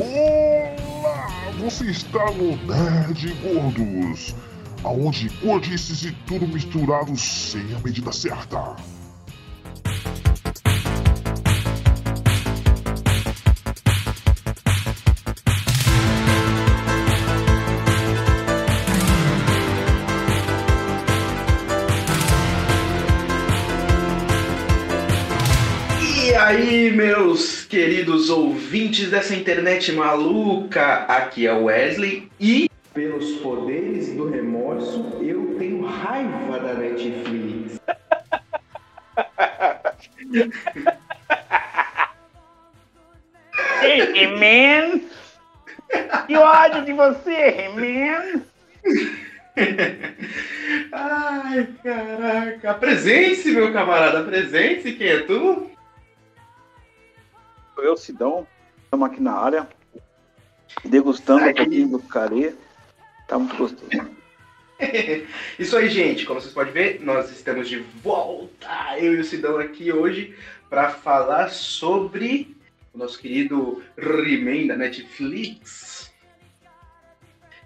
Olá! Você está no Nerd Gordos, aonde gordices e tudo misturado sem a medida certa. Queridos ouvintes dessa internet maluca, aqui é o Wesley e pelos poderes do remorso eu tenho raiva da Netflix. Ei, He-Man! Que ódio de você, He-Man! Ai, caraca, apresente-se, meu camarada, apresente-se, quem é tu? Sou eu, Sidão. Estamos aqui na área, degustando um pouquinho do carê. Tá muito gostoso. Isso aí, gente. Como vocês podem ver, nós estamos de volta, eu e o Sidão aqui hoje, para falar sobre o nosso querido He-Man da Netflix.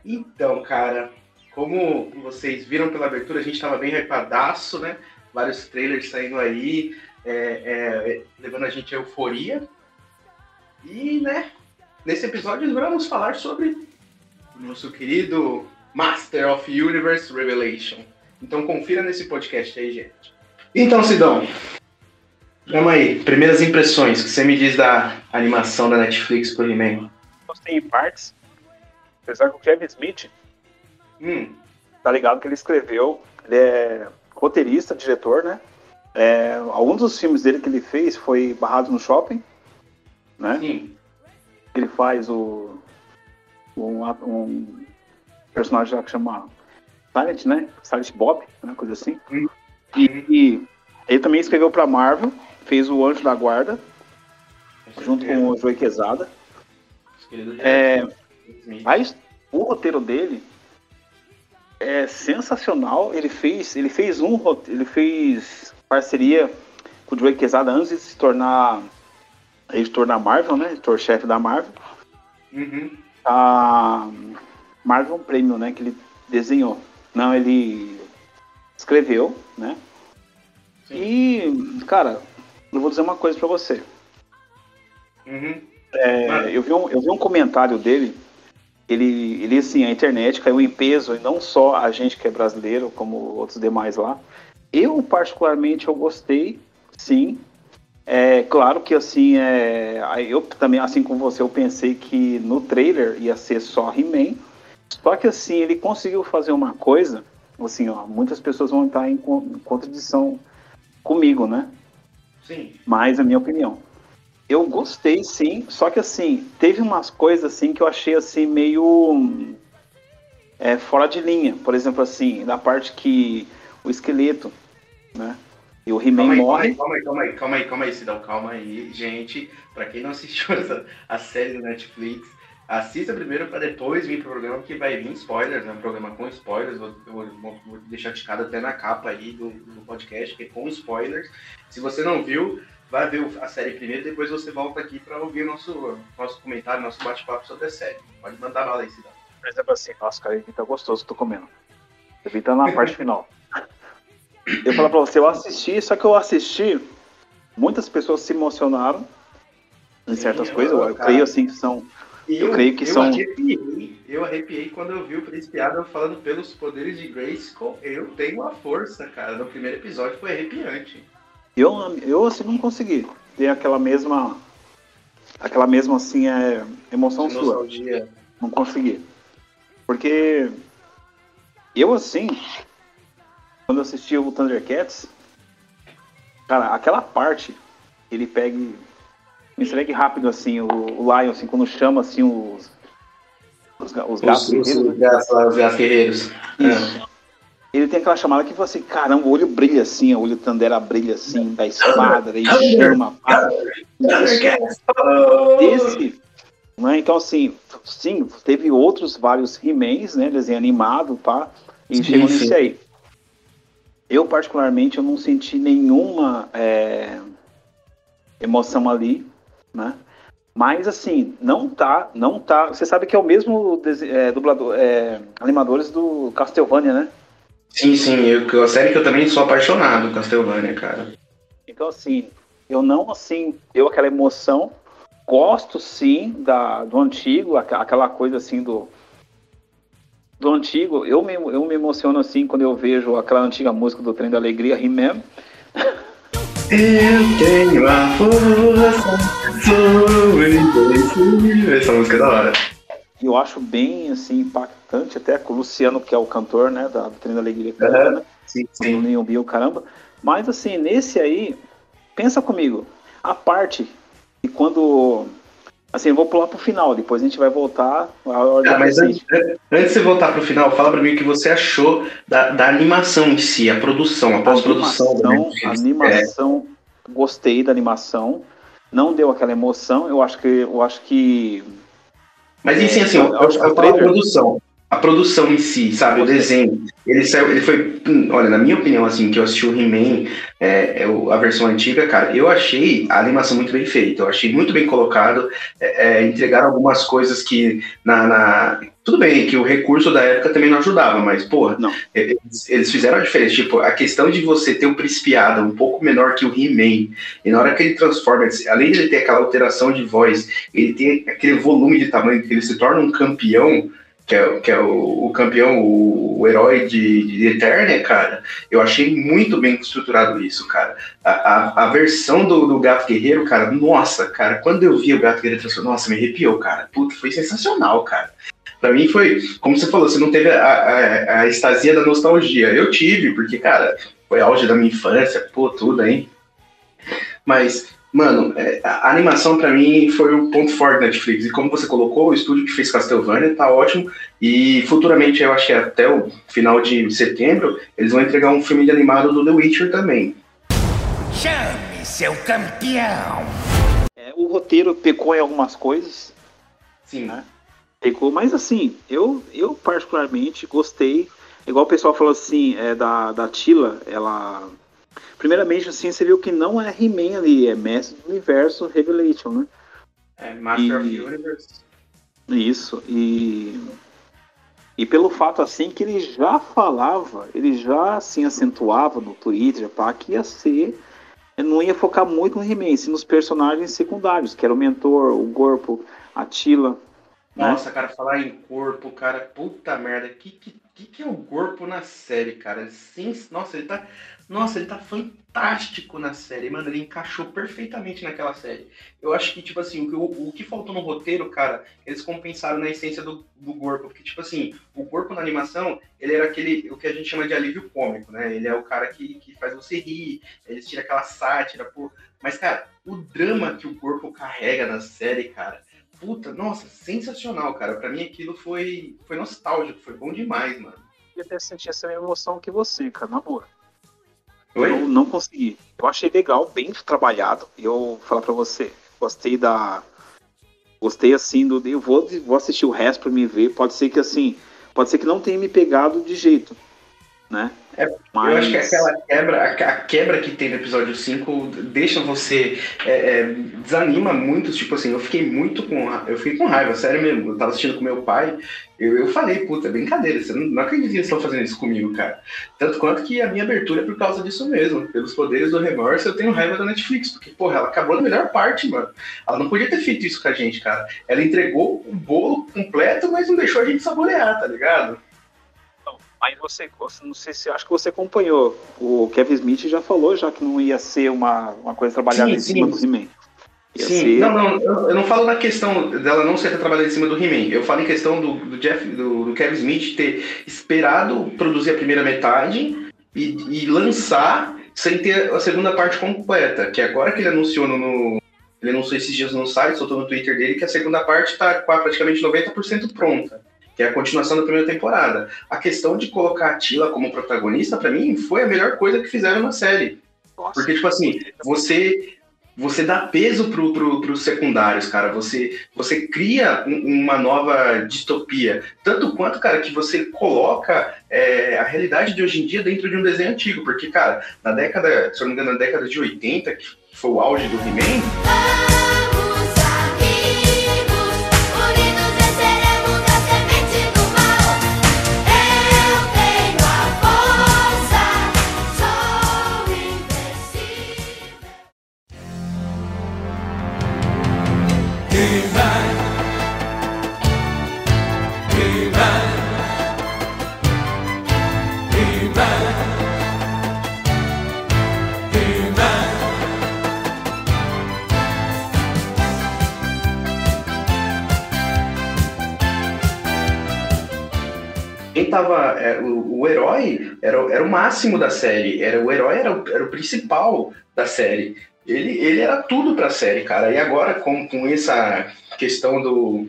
Então, cara, como vocês viram pela abertura, a gente estava bem hypadaço, né? Vários trailers saindo aí, é, é, levando a gente à euforia. E, né, nesse episódio nós vamos falar sobre o nosso querido Master of Universe Revelation. Então confira nesse podcast aí, gente. Então, Sidão, vamos aí. Primeiras impressões que você me diz da animação da Netflix pro He-Man. Gostei em partes. Apesar que o Kevin Smith, Hum, tá ligado que ele escreveu, ele é roteirista, diretor, né? É, alguns dos filmes dele que ele fez foi Barrado no Shopping, né? sim. Ele faz o um, um personagem lá que chama Silent, né? Silent Bob, né? coisa assim. Uhum. E, e ele também escreveu pra Marvel, fez o Anjo da Guarda, junto com o Joey Quesada. Querido É. Mas o roteiro dele é sensacional. Ele fez, ele fez um ele fez parceria com o Joey Quesada antes de se tornar editor da Marvel, né? Editor-chefe da Marvel. Uhum. A Marvel Premium, né? Que ele desenhou. Não, ele escreveu, né? Sim. E, cara, eu vou dizer uma coisa pra você. Uhum. É, eu, vi um, eu vi um comentário dele. Ele, ele, assim, a internet caiu em peso, e não só a gente que é brasileiro, como outros demais lá. Eu, particularmente, eu gostei, sim. É claro que, assim, é, eu também, assim como você, eu pensei que no trailer ia ser só He-Man. Só que, assim, ele conseguiu fazer uma coisa, assim, ó, muitas pessoas vão estar em con- em contradição comigo, né? Sim. Mas a minha opinião. Eu gostei, sim, só que assim, teve umas coisas assim que eu achei assim meio é, fora de linha. Por exemplo, assim, na parte que o esqueleto, né? E o He-Man morre. calma aí, calma aí, calma aí, calma aí, Sidão, calma aí, gente. Pra quem não assistiu essa, a série do Netflix, assista primeiro pra depois vir pro programa, porque vai vir spoilers, né? Um programa com spoilers. Vou, eu vou, vou deixar ticado até na capa aí do, do podcast, que é com spoilers. Se você não viu, vai ver a série primeiro, depois você volta aqui pra ouvir nosso, nosso comentário, nosso bate-papo sobre a série. Pode mandar bala aí, Sidão. Por exemplo, assim, nossa, cara, ele tá gostoso que eu tô comendo. Tá na parte final. Eu falo pra você, eu assisti, só que eu assisti, muitas pessoas se emocionaram em certas Sim, coisas. Eu, eu creio assim que são. Eu creio que eu são- Arrepiei, eu arrepiei quando eu vi o Príncipe Adam falando pelos poderes de Grayskull. Eu tenho a força, cara. No primeiro episódio foi arrepiante. Eu, eu assim não consegui ter aquela mesma. Aquela mesma assim é, emoção De sua. nostalgia. Não consegui. Porque eu assim, quando eu assisti o Thundercats, cara, aquela parte, ele pega e me segue rápido assim, o, o Lion, assim, quando chama assim os. Os, os gatos. Os, os, guerreiros, os, gatos lá, os gatos guerreiros. Isso. Ele tem aquela chamada que você, caramba, o olho brilha assim, o olho Tandera brilha assim, da espada, daí chama. Esse, né, então assim, sim, teve outros vários He-Mans, né, desenho animado, pá, e Sim, chegou sim. nesse aí. Eu, particularmente, eu não senti nenhuma é, emoção ali, né, Mas assim, não tá, não tá. Você sabe que é o mesmo é, dublador, é, animadores do Castlevania, né? Sim, sim, eu, a série que eu também sou apaixonado, Castlevania, cara. Então assim, eu não assim deu aquela emoção. Gosto sim da, do antigo, aquela coisa assim do do antigo. Eu me, eu me emociono assim quando eu vejo aquela antiga música do Trem da Alegria, He-Man. Eu tenho a força, sou invencível. Essa música é da hora. Eu acho bem assim impactante até com o Luciano, que é o cantor, né, da do Trem da Alegria, Aham. né? Sim, sim. Leon Bill, caramba. Mas assim, nesse aí, pensa comigo, a parte e quando assim, eu vou pular pro final, depois a gente vai voltar Ah, mas antes, antes de você voltar pro final, fala pra mim o que você achou da, da animação em si, a produção, a pós-produção. animação. É, animação, gostei da animação. Não deu aquela emoção, eu acho que eu acho que Mas si, assim, eu, eu, acho que o eu falo a produção. A produção em si, sabe? O desenho. Ele saiu, ele foi. hum, Olha, na minha opinião, assim, que eu assisti o He-Man, é, é a versão antiga, cara, eu achei a animação muito bem feita. Eu achei muito bem colocado. É, é, entregaram algumas coisas que na, na- Tudo bem que o recurso da época também não ajudava, mas, porra, Não. eles, eles fizeram a diferença. Tipo, a questão de você ter o Príncipe Adam um pouco menor que o He-Man, e na hora que ele transforma, além de ele ter aquela alteração de voz, ele tem aquele volume de tamanho que ele se torna um campeão, que é, que é o, o campeão, o, o herói de, de Eternia, cara. Eu achei muito bem estruturado isso, cara. A, a, a versão do, do Gato Guerreiro, cara, nossa, cara, quando eu vi o Gato Guerreiro transformado, nossa, me arrepiou, cara. Puta, foi sensacional, cara. Pra mim foi, como você falou, você não teve a, a, a extasia da nostalgia. Eu tive, porque, cara, foi auge da minha infância, pô, tudo, hein? Mas, mano, é, a animação pra mim foi o ponto forte da Netflix. E como você colocou, o estúdio que fez Castlevania tá ótimo. E futuramente, eu acho que até o final de setembro, eles vão entregar um filme de animado do The Witcher também. Chame seu campeão. é, o roteiro pecou em algumas coisas, Sim, né? Pecou, mas assim, eu, eu particularmente gostei. Igual o pessoal falou assim, é, da, da Tila, ela. Primeiramente, assim, você viu que não é He-Man ali, é Mestre do Universo Revelation, né? É, Master of E- the Universe. Isso, e. E pelo fato assim que ele já falava, ele já assim acentuava no Twitter, pá, que ia ser. Não ia focar muito no He-Man, sim nos personagens secundários, que era o mentor, o Corpo, a Tila. né? Nossa, cara, falar em corpo, cara, puta merda, que que, que, que é o corpo na série, cara? Ele sim, nossa, ele tá, nossa, ele tá fantástico na série, mano, ele encaixou perfeitamente naquela série. Eu acho que, tipo assim, o, que- o, o que faltou no roteiro, cara, eles compensaram na essência do, do corpo, porque, tipo assim, o corpo na animação, ele era aquele, o que a gente chama de alívio cômico, né? Ele é o cara que, que faz você rir, eles tiram aquela sátira, pô. Mas, cara, o drama que o corpo carrega na série, cara, Puta, nossa, sensacional, cara. Pra mim aquilo foi, foi nostálgico, foi bom demais, mano. Eu até senti essa mesma emoção que você, cara, na boa. Oi? Eu não consegui. Eu achei legal, bem trabalhado. Eu vou falar pra você, gostei da. Gostei assim do. Eu vou, vou assistir o resto pra me ver. Pode ser que assim. Pode ser que não tenha me pegado de jeito. Né? É, Eu acho que aquela quebra, a, quebra que tem no episódio 5 deixa você. é, é, desanima muito. Tipo assim, eu fiquei muito com. Eu fiquei com raiva, sério mesmo. Eu tava assistindo com meu pai. Eu, eu falei, puta, é brincadeira. Você não, não acredita que eles estão fazendo isso comigo, cara. Tanto quanto que a minha abertura é por causa disso mesmo. Pelos poderes do remorso, eu tenho raiva da Netflix. Porque, porra, ela acabou na melhor parte, mano. Ela não podia ter feito isso com a gente, cara. Ela entregou o bolo completo, mas não deixou a gente saborear, tá ligado? Aí você, não sei se acho que você acompanhou. O Kevin Smith já falou já que não ia ser uma, uma coisa trabalhada Sim, em cima sim. do He-Man. Sim, ser- não, não, eu, eu não falo na questão dela não ser trabalhada em cima do He-Man. Eu falo em questão do, do Jeff, do, do Kevin Smith ter esperado produzir a primeira metade e, e lançar sem ter a segunda parte completa. Que agora que ele anunciou no. no- ele anunciou esses dias no site, soltou no Twitter dele, que a segunda parte está praticamente 90% pronta. Que é a continuação da primeira temporada. A questão de colocar a Tila como protagonista, pra mim, foi a melhor coisa que fizeram na série. Nossa, Porque, tipo assim, você você dá peso pro, pro, pros secundários, cara. Você, você cria um- uma nova distopia. Tanto quanto, cara, que você coloca é, a realidade de hoje em dia dentro de um desenho antigo. Porque, cara, na década, se eu não me engano, na década de 80, que foi o auge do He-Man, era, era o máximo da série. Era, o herói era, o- era o principal da série. Ele, ele era tudo pra série, cara. E agora, com, com essa questão do,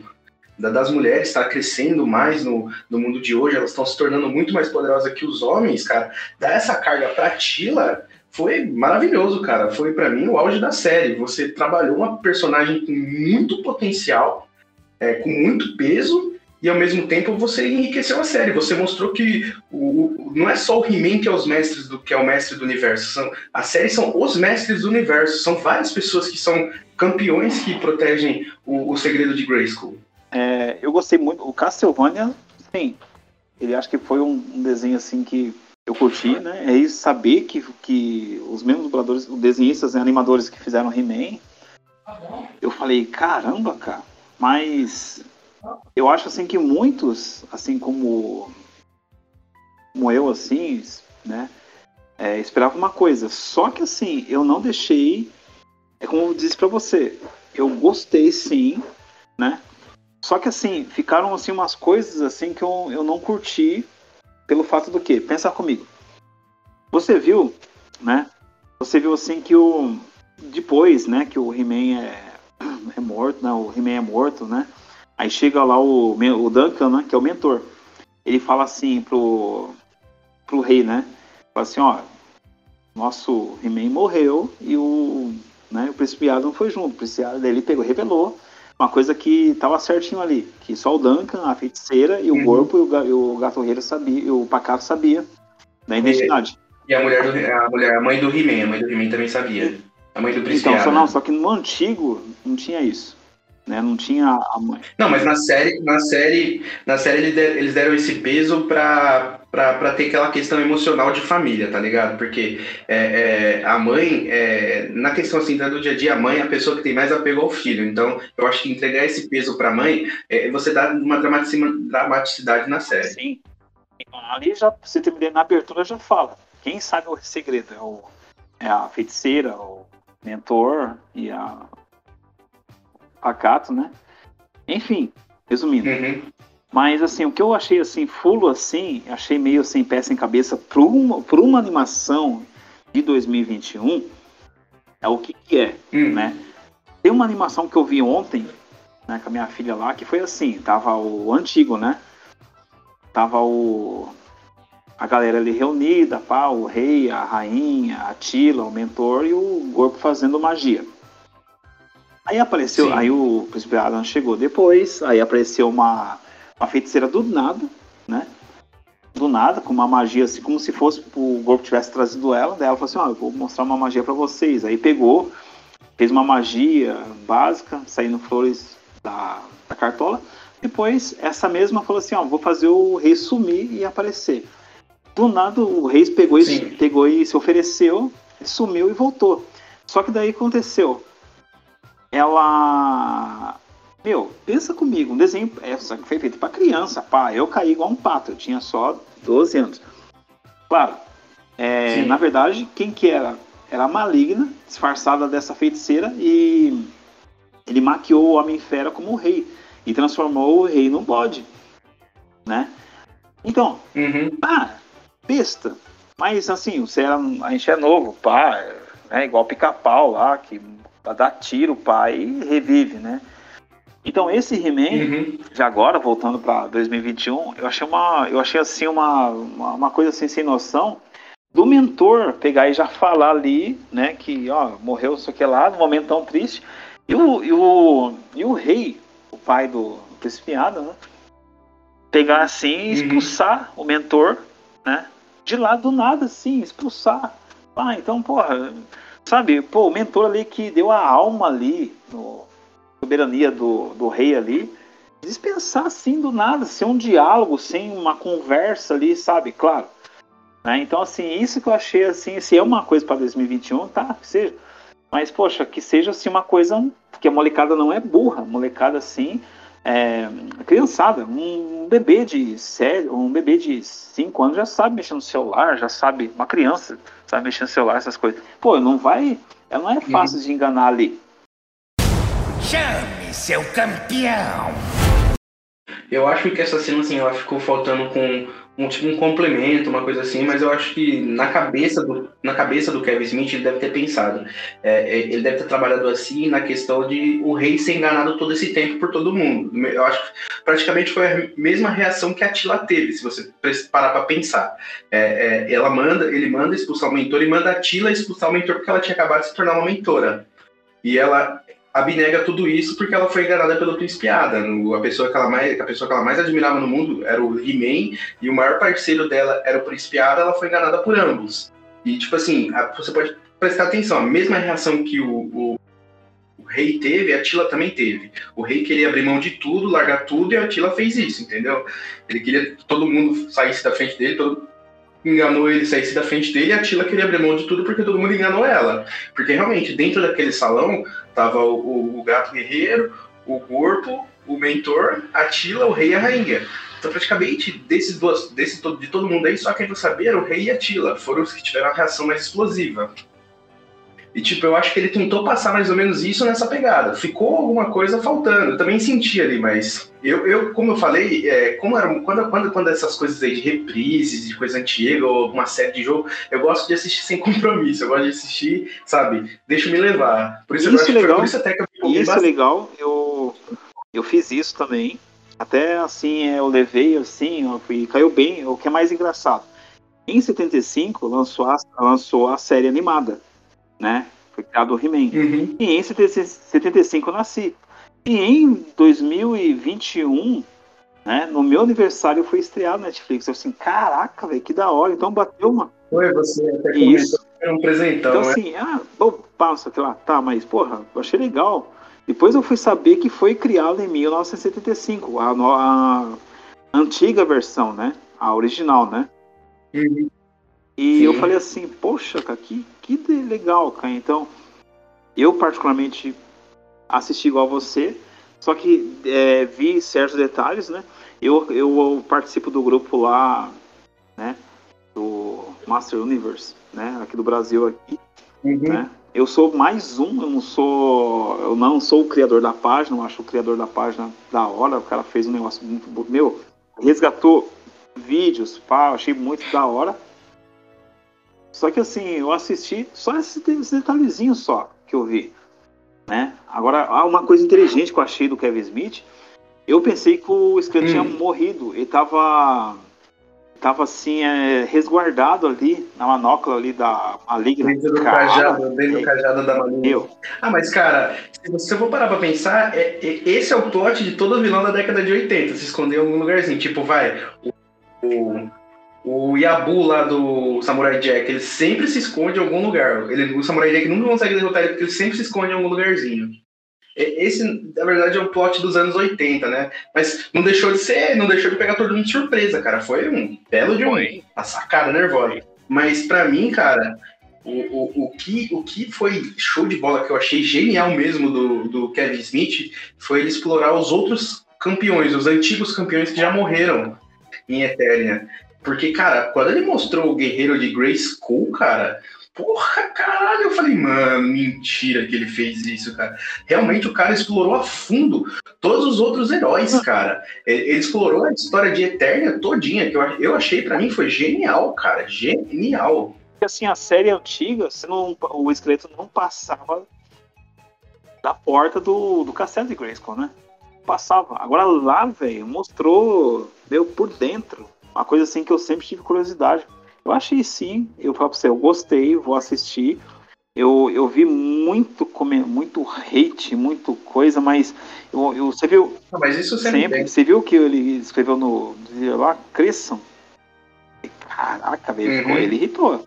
da- das mulheres estar crescendo mais no, no mundo de hoje, elas estão se tornando muito mais poderosas que os homens, cara. Dar essa carga pra Tila foi maravilhoso, cara. Foi pra mim o auge da série. Você trabalhou uma personagem com muito potencial, é, com muito peso, e ao mesmo tempo você enriqueceu a série. Você mostrou que o, o- não é só o He-Man que é os mestres do que é o mestre do universo. São, a série são os mestres do universo. São várias pessoas que são campeões que protegem o, o segredo de Grayskull. É, eu gostei muito. O Castlevania, sim. Ele acho que foi um, um desenho assim que eu curti, né? É isso, saber que, que os mesmos dubladores, os desenhistas e animadores que fizeram He-Man, eu falei, caramba, cara. Mas eu acho assim que muitos, assim como, como eu, assim, né? É, esperava uma coisa. Só que assim, eu não deixei. É como eu disse pra você. Eu gostei sim, né? Só que assim, ficaram assim umas coisas assim que eu, eu não curti pelo fato do quê? Pensa comigo. Você viu, né? Você viu assim que o depois, né, que o He-Man é, é morto, né? O He-Man é morto, né? Aí chega lá o, o Duncan, né, que é o mentor. Ele fala assim pro pro rei, né? Fala assim, ó, nosso He-Man morreu e o, né, o Príncipe Adam foi junto. O Príncipe Adam ele pegou, revelou uma coisa que tava certinho ali, que só o Duncan, a feiticeira e o Uhum. corpo e o, e o gatorreiro sabia, e o pacato sabia da identidade. E a mulher do a mulher, a mãe do He-Man, a mãe do He-Man também sabia. A mãe do Príncipe Então, só, Adam. não, só que no antigo não tinha isso. Né? Não tinha a mãe. Não, mas na série, na série, na série eles der- eles deram esse peso pra, pra, pra ter aquela questão emocional de família, tá ligado? Porque é, é, a mãe, é, na questão assim do dia a dia, a mãe é a pessoa que tem mais apego ao filho. Então, eu acho que entregar esse peso pra mãe, é, você dá uma dramatici- dramaticidade na série. Sim. Ali já, você terminou na abertura já fala. Quem sabe o segredo? É, o, é a feiticeira, o mentor e a pacato, né? Enfim, resumindo. Uhum. Mas assim, o que eu achei assim, fulo assim, achei meio sem pé sem cabeça para uma, pra uma animação de 2021, é o que, que é, Hum. né? Tem uma animação que eu vi ontem, né, com a minha filha lá, que foi assim, tava o antigo, né? Tava o a galera ali reunida, pá, o rei, a rainha, a Tila, o mentor e o corpo fazendo magia. Aí apareceu, Sim. aí o príncipe Adam chegou depois, aí apareceu uma, uma feiticeira do nada, né? Do nada, com uma magia assim, como se fosse o corpo tivesse trazido ela. Daí ela falou assim: Ó, eu vou mostrar uma magia pra vocês. Aí pegou, fez uma magia básica, saindo flores da, da cartola. Depois, essa mesma falou assim: Ó, vou fazer o rei sumir e aparecer. Do nada, o rei pegou e, pegou e se ofereceu, sumiu e voltou. Só que daí aconteceu. Ela. Meu, pensa comigo, um desenho é, só que foi feito pra criança, pá. Eu caí igual um pato, eu tinha só 12 anos. Claro, é, na verdade, quem que era? Era a maligna, disfarçada dessa feiticeira, e ele maquiou o Homem-Fera como o rei. E transformou o rei num bode. Né? Então, Uhum. ah, besta. Mas assim, você era, a gente é novo, pá, é igual pica-pau lá, que dá tiro, pá, e revive, né? Então esse He-Man, Uhum. já agora, voltando para 2021, eu achei uma. Eu achei assim uma, uma, uma coisa assim sem noção do mentor pegar e já falar ali, né, que ó, morreu isso aqui lá, num momento tão triste. E o, e o, e o rei, o pai do Adam, né? Pegar assim e Uhum. expulsar o mentor, né? De lá do nada, assim, expulsar. Ah, então, porra, sabe, pô, o mentor ali que deu a alma ali, no soberania do, do rei ali, dispensar assim do nada, sem um diálogo, sem uma conversa ali, sabe? Claro. Né? Então, assim, isso que eu achei assim, se é uma coisa para 2021, tá, que seja. Mas, poxa, que seja assim uma coisa, porque a molecada não é burra, a molecada assim, é, criançada, um bebê de sério, um bebê de 5 anos já sabe mexer no celular, já sabe, uma criança sabe mexer no celular, essas coisas. Pô, não vai, ela não é fácil de enganar ali. Chame seu campeão. Eu acho que essa cena, assim, ela ficou faltando com um tipo um complemento, uma coisa assim, mas eu acho que na cabeça do, na cabeça do Kevin Smith ele deve ter pensado. É, é, ele deve ter trabalhado assim na questão de o rei ser enganado todo esse tempo por todo mundo. Eu acho que praticamente foi a mesma reação que a Tila teve, se você parar para pensar. É, é, ela manda, ele manda expulsar o mentor e manda a Tila expulsar o mentor porque ela tinha acabado de se tornar uma mentora. E ela abnega tudo isso porque ela foi enganada pelo príncipe. A pessoa que ela mais, a pessoa que ela mais admirava no mundo era o He-Man e o maior parceiro dela era o príncipe ela foi enganada por ambos. E tipo assim, você pode prestar atenção, a mesma reação que o, o, o rei teve, a Tila também teve. O rei queria abrir mão de tudo, largar tudo e a Tila fez isso, entendeu? Ele queria que todo mundo saísse da frente dele, todo, enganou ele, saísse da frente dele, e a Tila queria abrir mão de tudo porque todo mundo enganou ela. Porque realmente, dentro daquele salão, tava o, o, o gato guerreiro, o corpo, o mentor, a Tila, o rei e a rainha. Então, praticamente, desses duas, desse, de todo mundo aí, só quem não sabia era o rei e a Tila. Foram os que tiveram a reação mais explosiva. E, tipo, eu acho que ele tentou passar mais ou menos isso nessa pegada. Ficou alguma coisa faltando. Eu também senti ali, mas eu, eu como eu falei, é, como era, quando, quando, quando essas coisas aí de reprises, de coisa antiga, ou uma série de jogo, eu gosto de assistir sem compromisso. Eu gosto de assistir, sabe? Deixa me levar. Por isso, isso eu legal. por isso até que eu Isso é legal. Eu, eu fiz isso também. Até assim, eu levei assim, eu fui, caiu bem. O que é mais engraçado. Em 75, lançou a, lançou a série animada né? Foi criado o He-Man. Uhum. E em 75 eu nasci. E em 2021, né, no meu aniversário foi estreado na Netflix. Eu assim, caraca, velho, que da hora. Então bateu uma. Foi você até Isso. um presentão, Então né? assim, ah, bom, passa que lá, tá, mas porra, eu achei legal. Depois eu fui saber que foi criado em 1975, a, a antiga versão, né? A original, né? Uhum. E Sim. eu falei assim, poxa, cara, que, que legal, cara. Então, eu particularmente assisti igual você, só que é, vi certos detalhes, né? Eu, eu participo do grupo lá, né? Do Master Universe, né? Aqui do Brasil aqui, Uhum. né? Eu sou mais um, eu não sou, eu não sou o criador da página, eu acho o criador da página da hora, o cara fez um negócio muito bom. Meu, resgatou vídeos, pá, achei muito da hora. Só que assim, eu assisti só esses, de- esses detalhezinhos só que eu vi. Né? Agora, há uma coisa inteligente que eu achei do Kevin Smith. Eu pensei que o tinha Hum. morrido. Ele tava. Tava assim, é, resguardado ali na manopla ali da maligna. Dentro do Cara, cajado, dentro do é, cajado da Malu. Meu, Ah, mas cara, se você for parar pra pensar, é- é- esse é o plot de todo vilão da década de 80, se esconder em algum lugarzinho. Tipo, vai, o, o, o Yabu lá do Samurai Jack, ele sempre se esconde em algum lugar. Ele, o Samurai Jack nunca consegue derrotar ele porque ele sempre se esconde em algum lugarzinho. Esse, na verdade, é o plot dos anos 80, né? Mas não deixou de ser, não deixou de pegar todo mundo de surpresa, cara. Foi um belo de um, uma sacada nervosa. Mas pra mim, cara, o, o, o, que, o que foi show de bola que eu achei genial mesmo do, do Kevin Smith foi ele explorar os outros campeões, os antigos campeões que já morreram em Eternia. Porque, cara, quando ele mostrou o guerreiro de Grayskull, cara, porra, caralho, eu falei, mano, mentira que ele fez isso, cara. Realmente o cara explorou a fundo todos os outros heróis, cara. Ele, explorou a história de Eternia todinha, que eu, eu achei, pra mim, foi genial, cara, genial. Assim, a série antiga, você não, o esqueleto não passava da porta do, do castelo de Grayskull, né? Passava. Agora lá, velho, mostrou, deu por dentro. Uma coisa assim que eu sempre tive curiosidade. Eu achei sim, eu falo pra você, eu gostei, vou assistir. Eu, eu vi muito, muito hate, muito coisa, mas eu, eu- você viu, Não, mas isso sempre, sempre, você viu o que ele escreveu no lá, cresçam. Caraca, velho, Uhum. ele irritou.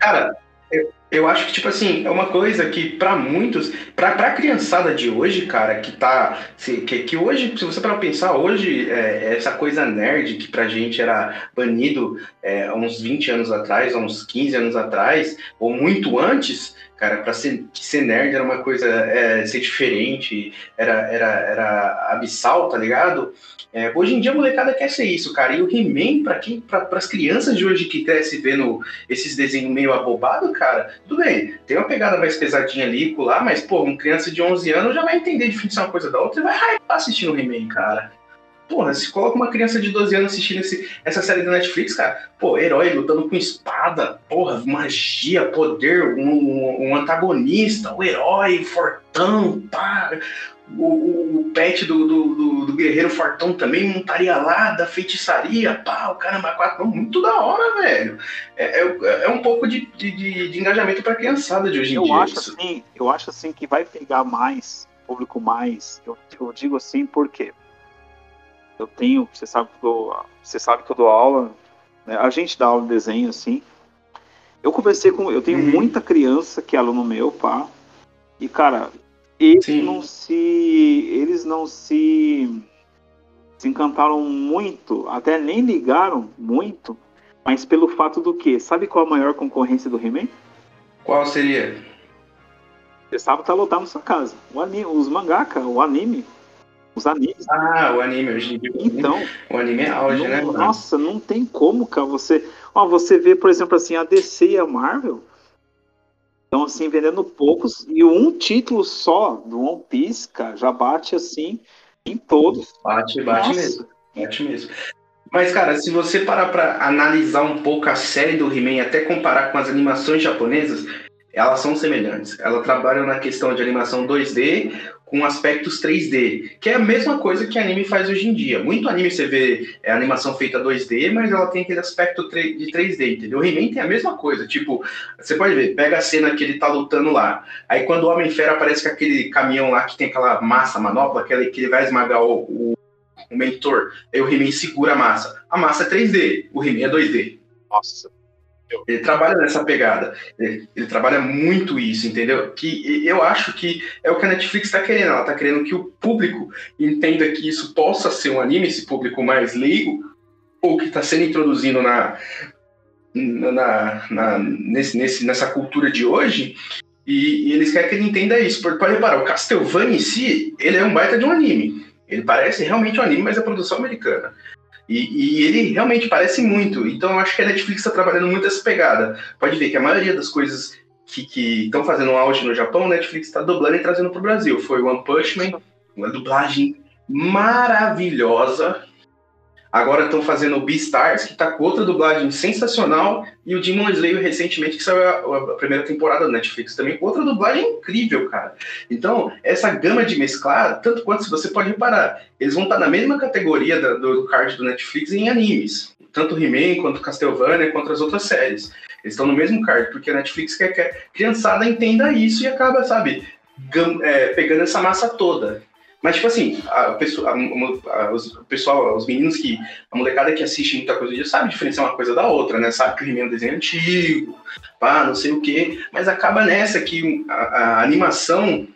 Cara, eu, eu acho que, tipo assim, é uma coisa que, pra muitos, pra, pra criançada de hoje, cara, que tá. se- Que, que hoje, se você para pensar, hoje, é, essa coisa nerd que pra gente era banido é, há uns 20 anos atrás, há uns 15 anos atrás, ou muito antes, cara, pra ser, ser nerd era uma coisa, é, ser diferente, era, era, era abissal, tá ligado? É, hoje em dia a molecada quer ser isso, cara. E o He-Man, pra quem, pra, pras crianças de hoje que cresce vendo esses desenhos meio abobado, cara, tudo bem, tem uma pegada mais pesadinha ali, lá, mas, pô, uma criança de 11 anos já vai entender de uma coisa da outra e vai hypar assistindo o He-Man, cara. Porra, se coloca uma criança de 12 anos assistindo esse, essa série da Netflix, cara, pô, herói lutando com espada, porra, magia, poder, um, um antagonista, o um herói, fortão, pá. O, o, o pet do, do, do, do, Guerreiro Fortão também não estaria lá, da feitiçaria, pá, o caramba, quatro, muito da hora, velho. É, é, é um pouco de, de, de engajamento pra criançada de hoje em eu dia. Acho assim, eu acho assim que vai pegar mais, público mais. Eu, eu digo assim porque eu tenho, você sabe que eu, você sabe que eu dou aula, né? a gente dá aula de desenho assim. Eu conversei com, eu tenho uhum. muita criança que é aluno meu, pá. E cara, eles Sim. não se, eles não se, se encantaram muito, até nem ligaram muito, mas pelo fato do que? Sabe qual a maior concorrência do He-Man? Qual seria? Você sabe tá lotado na sua casa. O anime, os mangaka, o anime, os animes. Ah, o anime hoje em dia. Então. O anime é auge, não, né? Nossa, não tem como, cara. Você, ó, você vê, por exemplo, assim, a DC e a Marvel. Então, assim, vendendo poucos. E um título só do One Piece, cara, já bate assim em todos. Bate, bate Nossa. mesmo. Bate mesmo. Mas, cara, se você parar pra analisar um pouco a série do He-Man até comparar com as animações japonesas, elas são semelhantes. Elas trabalham na questão de animação 2D com aspectos 3D, que é a mesma coisa que anime faz hoje em dia. Muito anime você vê é, animação feita 2D, mas ela tem aquele aspecto de 3D, entendeu? O He-Man tem a mesma coisa, tipo, você pode ver, pega a cena que ele tá lutando lá, aí quando o Homem-Fera aparece com aquele caminhão lá que tem aquela massa, manopla, que ele, que ele vai esmagar o, o, o mentor, aí o He-Man segura a massa. A massa é 3D, o He-Man é 2D. Nossa. Ele trabalha nessa pegada. Ele, ele, trabalha muito isso, entendeu? Que eu acho que é o que a Netflix está querendo. Ela está querendo que o público entenda que isso possa ser um anime, esse público mais leigo, ou que está sendo introduzido na, na, na, nesse, nesse, nessa cultura de hoje. E, e, eles querem que ele entenda isso. Porque, pode reparar, o Castlevania em si, ele é um baita de um anime. Ele parece realmente um anime, mas é produção americana. E, e, ele realmente parece muito. Então eu acho que a Netflix está trabalhando muito essa pegada. Pode ver que a maioria das coisas que estão fazendo auge no Japão, a Netflix está dublando e trazendo para o Brasil. Foi One Punch Man, uma dublagem maravilhosa. Agora estão fazendo o Beastars, que está com outra dublagem sensacional, e o Demon Slayer recentemente, que saiu a, a, primeira temporada da Netflix também, com outra dublagem incrível, cara. Então, essa gama de mesclar, tanto quanto se você pode reparar, eles vão estar tá na mesma categoria da, do, card do Netflix em animes. Tanto He-Man, quanto Castlevania, quanto as outras séries. Eles estão no mesmo card, porque a Netflix quer que a criançada entenda isso e acaba, sabe, é, pegando essa massa toda. Mas, tipo assim, a pessoa, a, a, os, o pessoal, os meninos que. A molecada que assiste muita coisa dia sabe diferenciar uma coisa da outra, né? Sabe que o He-Man é um desenho antigo, pá, não sei o quê. Mas acaba nessa que a, a animação,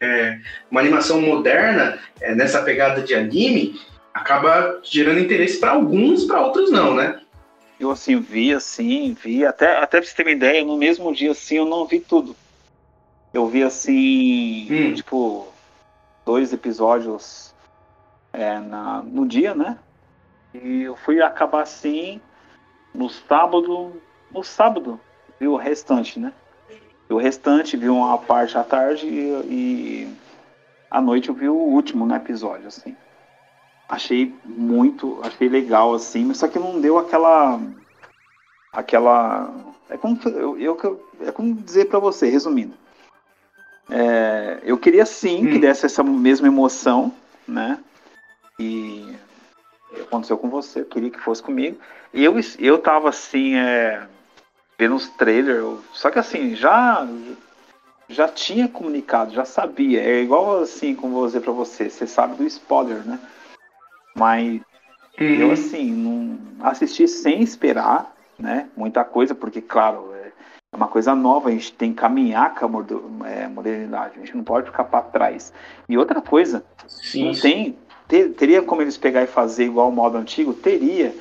é, uma animação moderna, é, nessa pegada de anime, acaba gerando interesse para alguns, para outros não, né? Eu, assim, vi, assim, vi. Até, até pra você ter uma ideia, no mesmo dia, assim, eu não vi tudo. Eu vi, assim, hum. tipo dois episódios é, na, no dia, né? E eu fui acabar assim no sábado. No sábado, vi o restante, né? E o restante, vi uma parte à tarde e, e à noite eu vi o último né, episódio, assim. Achei muito, achei legal, assim, mas só que não deu aquela. aquela. É como, eu, eu, é como dizer para você, resumindo é, eu queria sim hum. que desse essa mesma emoção, né? E aconteceu com você, eu queria que fosse comigo. E eu, eu tava assim, é, vendo os trailers, só que assim, já já tinha comunicado, já sabia. É igual assim, como vou dizer pra você, você sabe do spoiler, né? Mas uhum. eu assim, não assisti sem esperar, né? Muita coisa, porque claro, é uma coisa nova, a gente tem que caminhar com a é, modernidade, a gente não pode ficar para trás. E outra coisa, sim, não tem, ter, teria como eles pegar e fazer igual o modo antigo? Teria.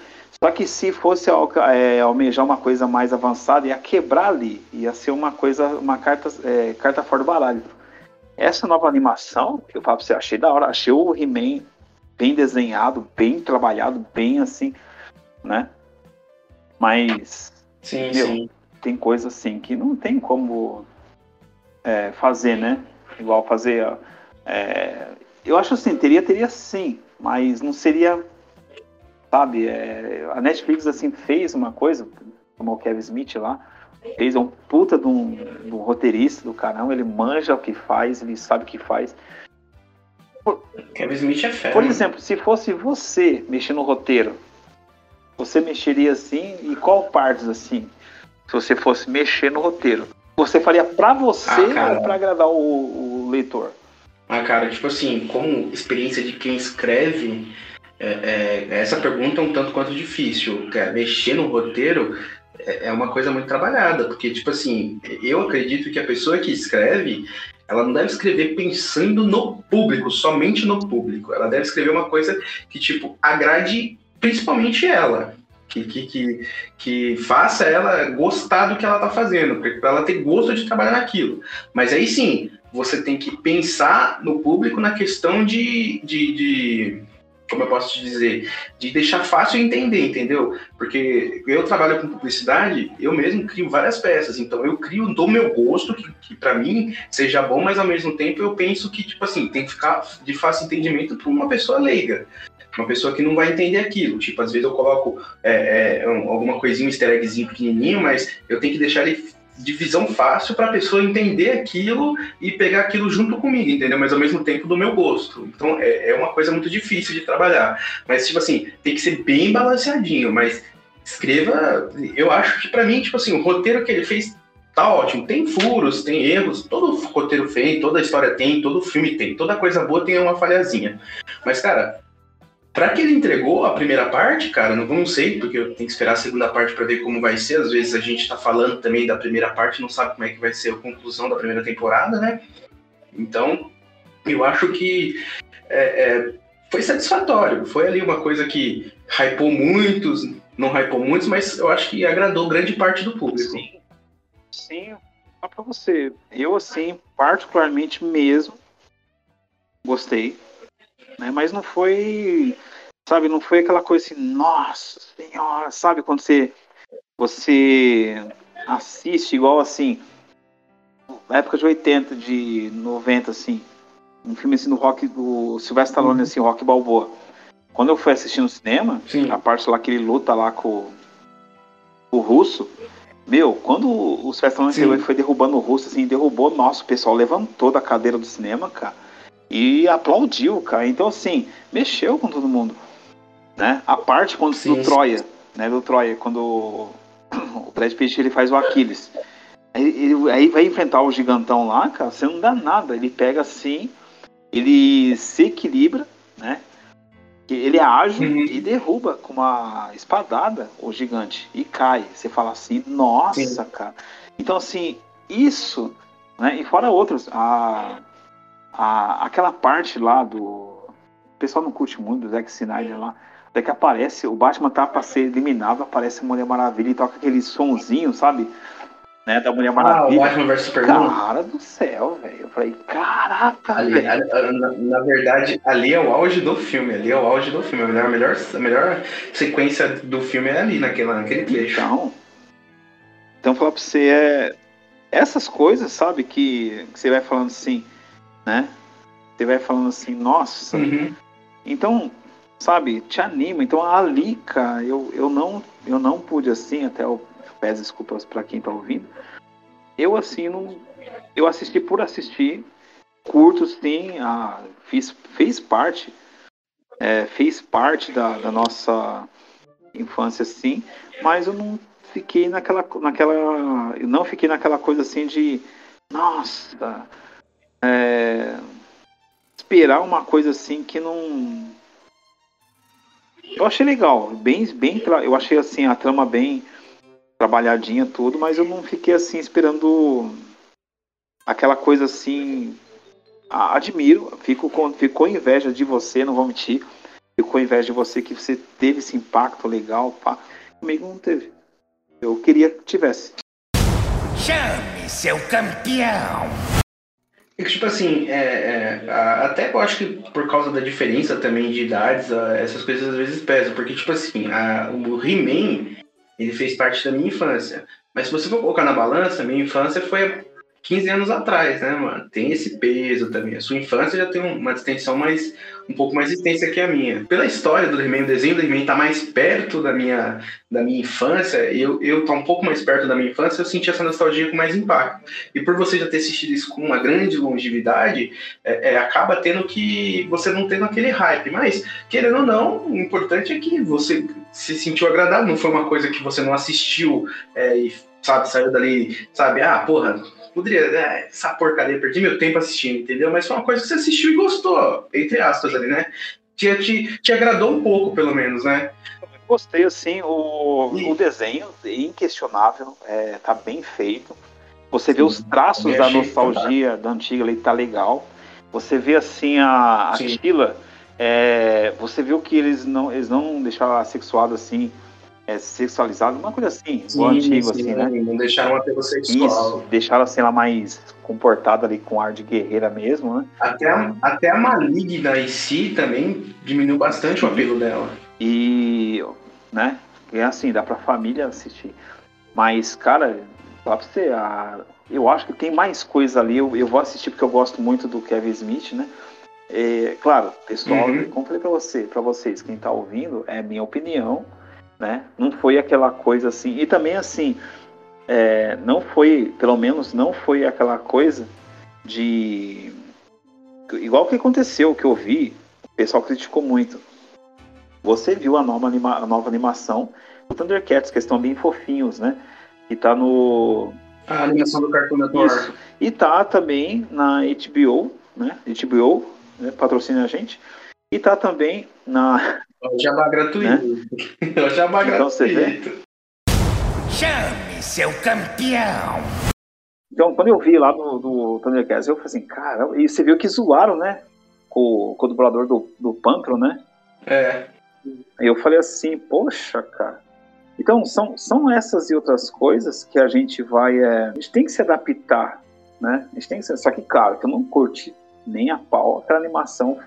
Só que se fosse é, almejar uma coisa mais avançada, ia quebrar ali, ia ser uma coisa, uma carta, é, carta fora do baralho. Essa nova animação, eu falo pra você, achei da hora, achei o He-Man bem desenhado, bem trabalhado, bem assim, né? Mas. Sim, meu, sim tem coisa assim que não tem como é, fazer, né? Igual fazer. É, eu acho assim, teria, teria sim. mas não seria, sabe, é, a Netflix assim fez uma coisa, como o Kevin Smith lá, fez um puta de um, de um roteirista do caramba, ele manja o que faz, ele sabe o que faz. Kevin Smith é fera. Por exemplo, se fosse você mexer no roteiro, você mexeria assim e qual partes assim? Se você fosse mexer no roteiro, você faria pra você Ah, ou pra agradar o, o leitor? Ah, cara, tipo assim, como experiência de quem escreve, é, é, essa pergunta é um tanto quanto difícil. Cara, mexer no roteiro é, é uma coisa muito trabalhada, porque, tipo assim, eu acredito que a pessoa que escreve, ela não deve escrever pensando no público, somente no público. Ela deve escrever uma coisa que, tipo, agrade principalmente ela. Que, que, que, que faça ela gostar do que ela tá fazendo, para ela ter gosto de trabalhar naquilo. Mas aí sim, você tem que pensar no público na questão de, de, de- como eu posso te dizer, de deixar fácil entender, entendeu? Porque eu trabalho com publicidade, eu mesmo crio várias peças, então eu crio do meu gosto, que, que para mim seja bom, mas ao mesmo tempo eu penso que, tipo assim, tem que ficar de fácil entendimento para uma pessoa leiga. Uma pessoa que não vai entender aquilo. Tipo, às vezes eu coloco é, é, um- alguma coisinha, um easter eggzinho pequenininho, mas eu tenho que deixar ele de visão fácil para a pessoa entender aquilo e pegar aquilo junto comigo, entendeu? Mas ao mesmo tempo do meu gosto. Então é, é uma coisa muito difícil de trabalhar. Mas, tipo assim, tem que ser bem balanceadinho, mas escreva. Eu acho que para mim, tipo assim, o roteiro que ele fez tá ótimo. Tem furos, tem erros, todo roteiro tem, toda história tem, todo filme tem, toda coisa boa tem uma falhazinha. Mas, cara. Pra que ele entregou a primeira parte, cara, não, não sei, porque eu tenho que esperar a segunda parte para ver como vai ser. Às vezes a gente tá falando também da primeira parte, não sabe como é que vai ser a conclusão da primeira temporada, né? Então, eu acho que é, é, foi satisfatório. Foi ali uma coisa que hypou muitos, não hypou muitos, mas eu acho que agradou grande parte do público. Sim. Sim, só pra você. Eu, assim, particularmente mesmo, gostei. Né? Mas não foi, sabe, não foi aquela coisa assim, nossa senhora, sabe, quando você, você assiste igual assim, na época de 80, de 90, assim, um filme assim do rock, do Sylvester Stallone, assim, Rock Balboa. Quando eu fui assistir no cinema, Sim. a parte lá que ele luta lá com o russo. Meu, quando o Sylvester Stallone foi derrubando o russo, assim, derrubou, nossa, o pessoal levantou da cadeira do cinema, cara, e aplaudiu, cara. Então, assim, mexeu com todo mundo, né? A parte quando Sim. do Troia, né, do Troia, quando o Brad Pitt ele faz o Aquiles. Aí, ele- aí vai enfrentar o gigantão lá, cara, você não dá nada. Ele pega assim, ele se equilibra, né? Ele é ágil Uhum. e derruba com uma espadada o gigante e cai. Você fala assim, nossa, Sim. cara. Então, assim, isso, né? E fora outros, a, a, aquela parte lá do. O pessoal não curte muito do Zack Snyder lá. Até que aparece, o Batman tá pra ser eliminado, aparece a Mulher Maravilha e toca aquele sonzinho, sabe? Né, da Mulher Ah, o Maravilha. Batman vs Superman. Cara do céu, velho. Eu falei, caraca, Ali, velho. a- a- na, na verdade, ali é o auge do filme. Ali é o auge do filme. A melhor, a melhor, a melhor sequência do filme é ali, naquela, naquele trecho. Então, então falar pra você é essas coisas, sabe, que, que você vai falando assim, né? Você vai falando assim, nossa. Uhum. Então, sabe, te anima. Então ali, cara, eu, eu não eu não pude assim, até eu peço desculpas pra quem tá ouvindo. Eu assim não eu assisti por assistir, curto sim, a, fiz fez parte é, fez parte da, da nossa infância sim, mas eu não fiquei naquela naquela eu não fiquei naquela coisa assim de nossa, é, esperar uma coisa assim que não eu achei legal, bem, bem, eu achei assim a trama bem trabalhadinha tudo, mas eu não fiquei assim esperando aquela coisa assim. admiro, fico com, fico com inveja de você, não vou mentir, fico com inveja de você que você teve esse impacto legal, pá. Comigo não teve. Eu queria que tivesse. Chame seu campeão. E que, tipo assim, é, é, até eu acho que por causa da diferença também de idades, essas coisas às vezes pesam. Porque, tipo assim, a- o He-Man, ele fez parte da minha infância. Mas se você for colocar na balança, minha infância foi 15 anos atrás, né, mano? Tem esse peso também. A sua infância já tem uma distensão mais um pouco mais extensa que a minha. Pela história do He-Man, o desenho do He-Man tá mais perto da minha, da minha infância, eu, eu tô um pouco mais perto da minha infância, eu senti essa nostalgia com mais impacto. E por você já ter assistido isso com uma grande longevidade, é, é, acaba tendo que você não tendo aquele hype. Mas, querendo ou não, o importante é que você se sentiu agradável, não foi uma coisa que você não assistiu é, e, sabe, saiu dali, sabe, ah, porra, poderia, né, essa porcaria, perdi meu tempo assistindo, entendeu? Mas foi uma coisa que você assistiu e gostou, entre aspas ali, né? Te, te, te agradou um pouco, pelo menos, né? Gostei, assim, o, o desenho é inquestionável, é, tá bem feito. Você vê os traços da nostalgia da antiga ali, tá legal. Você vê, assim, a, a Sheila, é, você viu que eles não, eles não deixaram assexuado, assim, é, sexualizado, uma coisa assim, sim, antigo, sim, assim, né? Não deixaram apelo sexual. Isso, deixaram assim, ela mais comportada ali com ar de guerreira mesmo, né? Até a, até a maligna em si também diminuiu bastante o apelo dela. E, né? É assim, dá pra família assistir. Mas, cara, lá pra você, a, eu acho que tem mais coisa ali. Eu, eu vou assistir porque eu gosto muito do Kevin Smith, né? É, claro, pessoal, uhum. como falei pra você, para vocês, quem tá ouvindo, é minha opinião né? Não foi aquela coisa assim. E também assim, é, não foi, pelo menos não foi aquela coisa de igual que aconteceu, que eu vi, o pessoal criticou muito. Você viu a nova, anima, a nova animação do Thundercats, que estão bem fofinhos, né? E tá no. A animação do Cartoon Network. E tá também na HBO, né? HBO né? patrocina a gente. E tá também na. O jabá gratuito. Né? O jabá então, gratuito. Chame seu campeão! Então, quando eu vi lá no, no Thundercats, eu falei assim, cara, e você viu que zoaram, né? Com, com o dublador do, do Pantro, né? É. Aí eu falei assim, poxa, cara. Então, são, são essas e outras coisas que a gente vai. É, a gente tem que se adaptar, né? A gente tem que ser, só que, claro, que eu não curti nem a pau aquela animação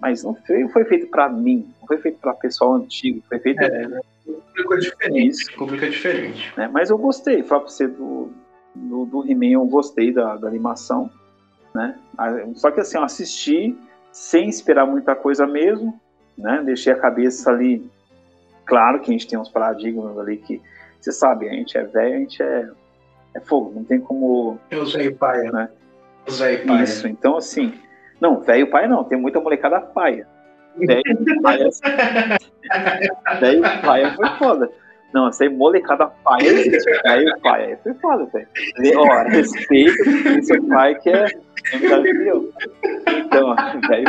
mas não foi, foi feito para mim, não foi feito para pessoal antigo, foi feito. É, público é diferente. Público é diferente. Né? Mas eu gostei, falar pra você do, do, do He-Man, eu gostei da, da animação. Né? Só que assim, eu assisti sem esperar muita coisa mesmo, né? Deixei a cabeça ali. Claro que a gente tem uns paradigmas ali que, você sabe, a gente é velho, a gente é, é fogo, não tem como. Eu usei paia. Né? Eu usei paia. Isso, então assim, não, velho pai não, tem muita molecada paia. Paia. velho paia foi foda. Não, essa aí molecada paia existe. Velho paia foi foda, velho. Ó, respeito seu pai que é, melhor que eu. Então, paia.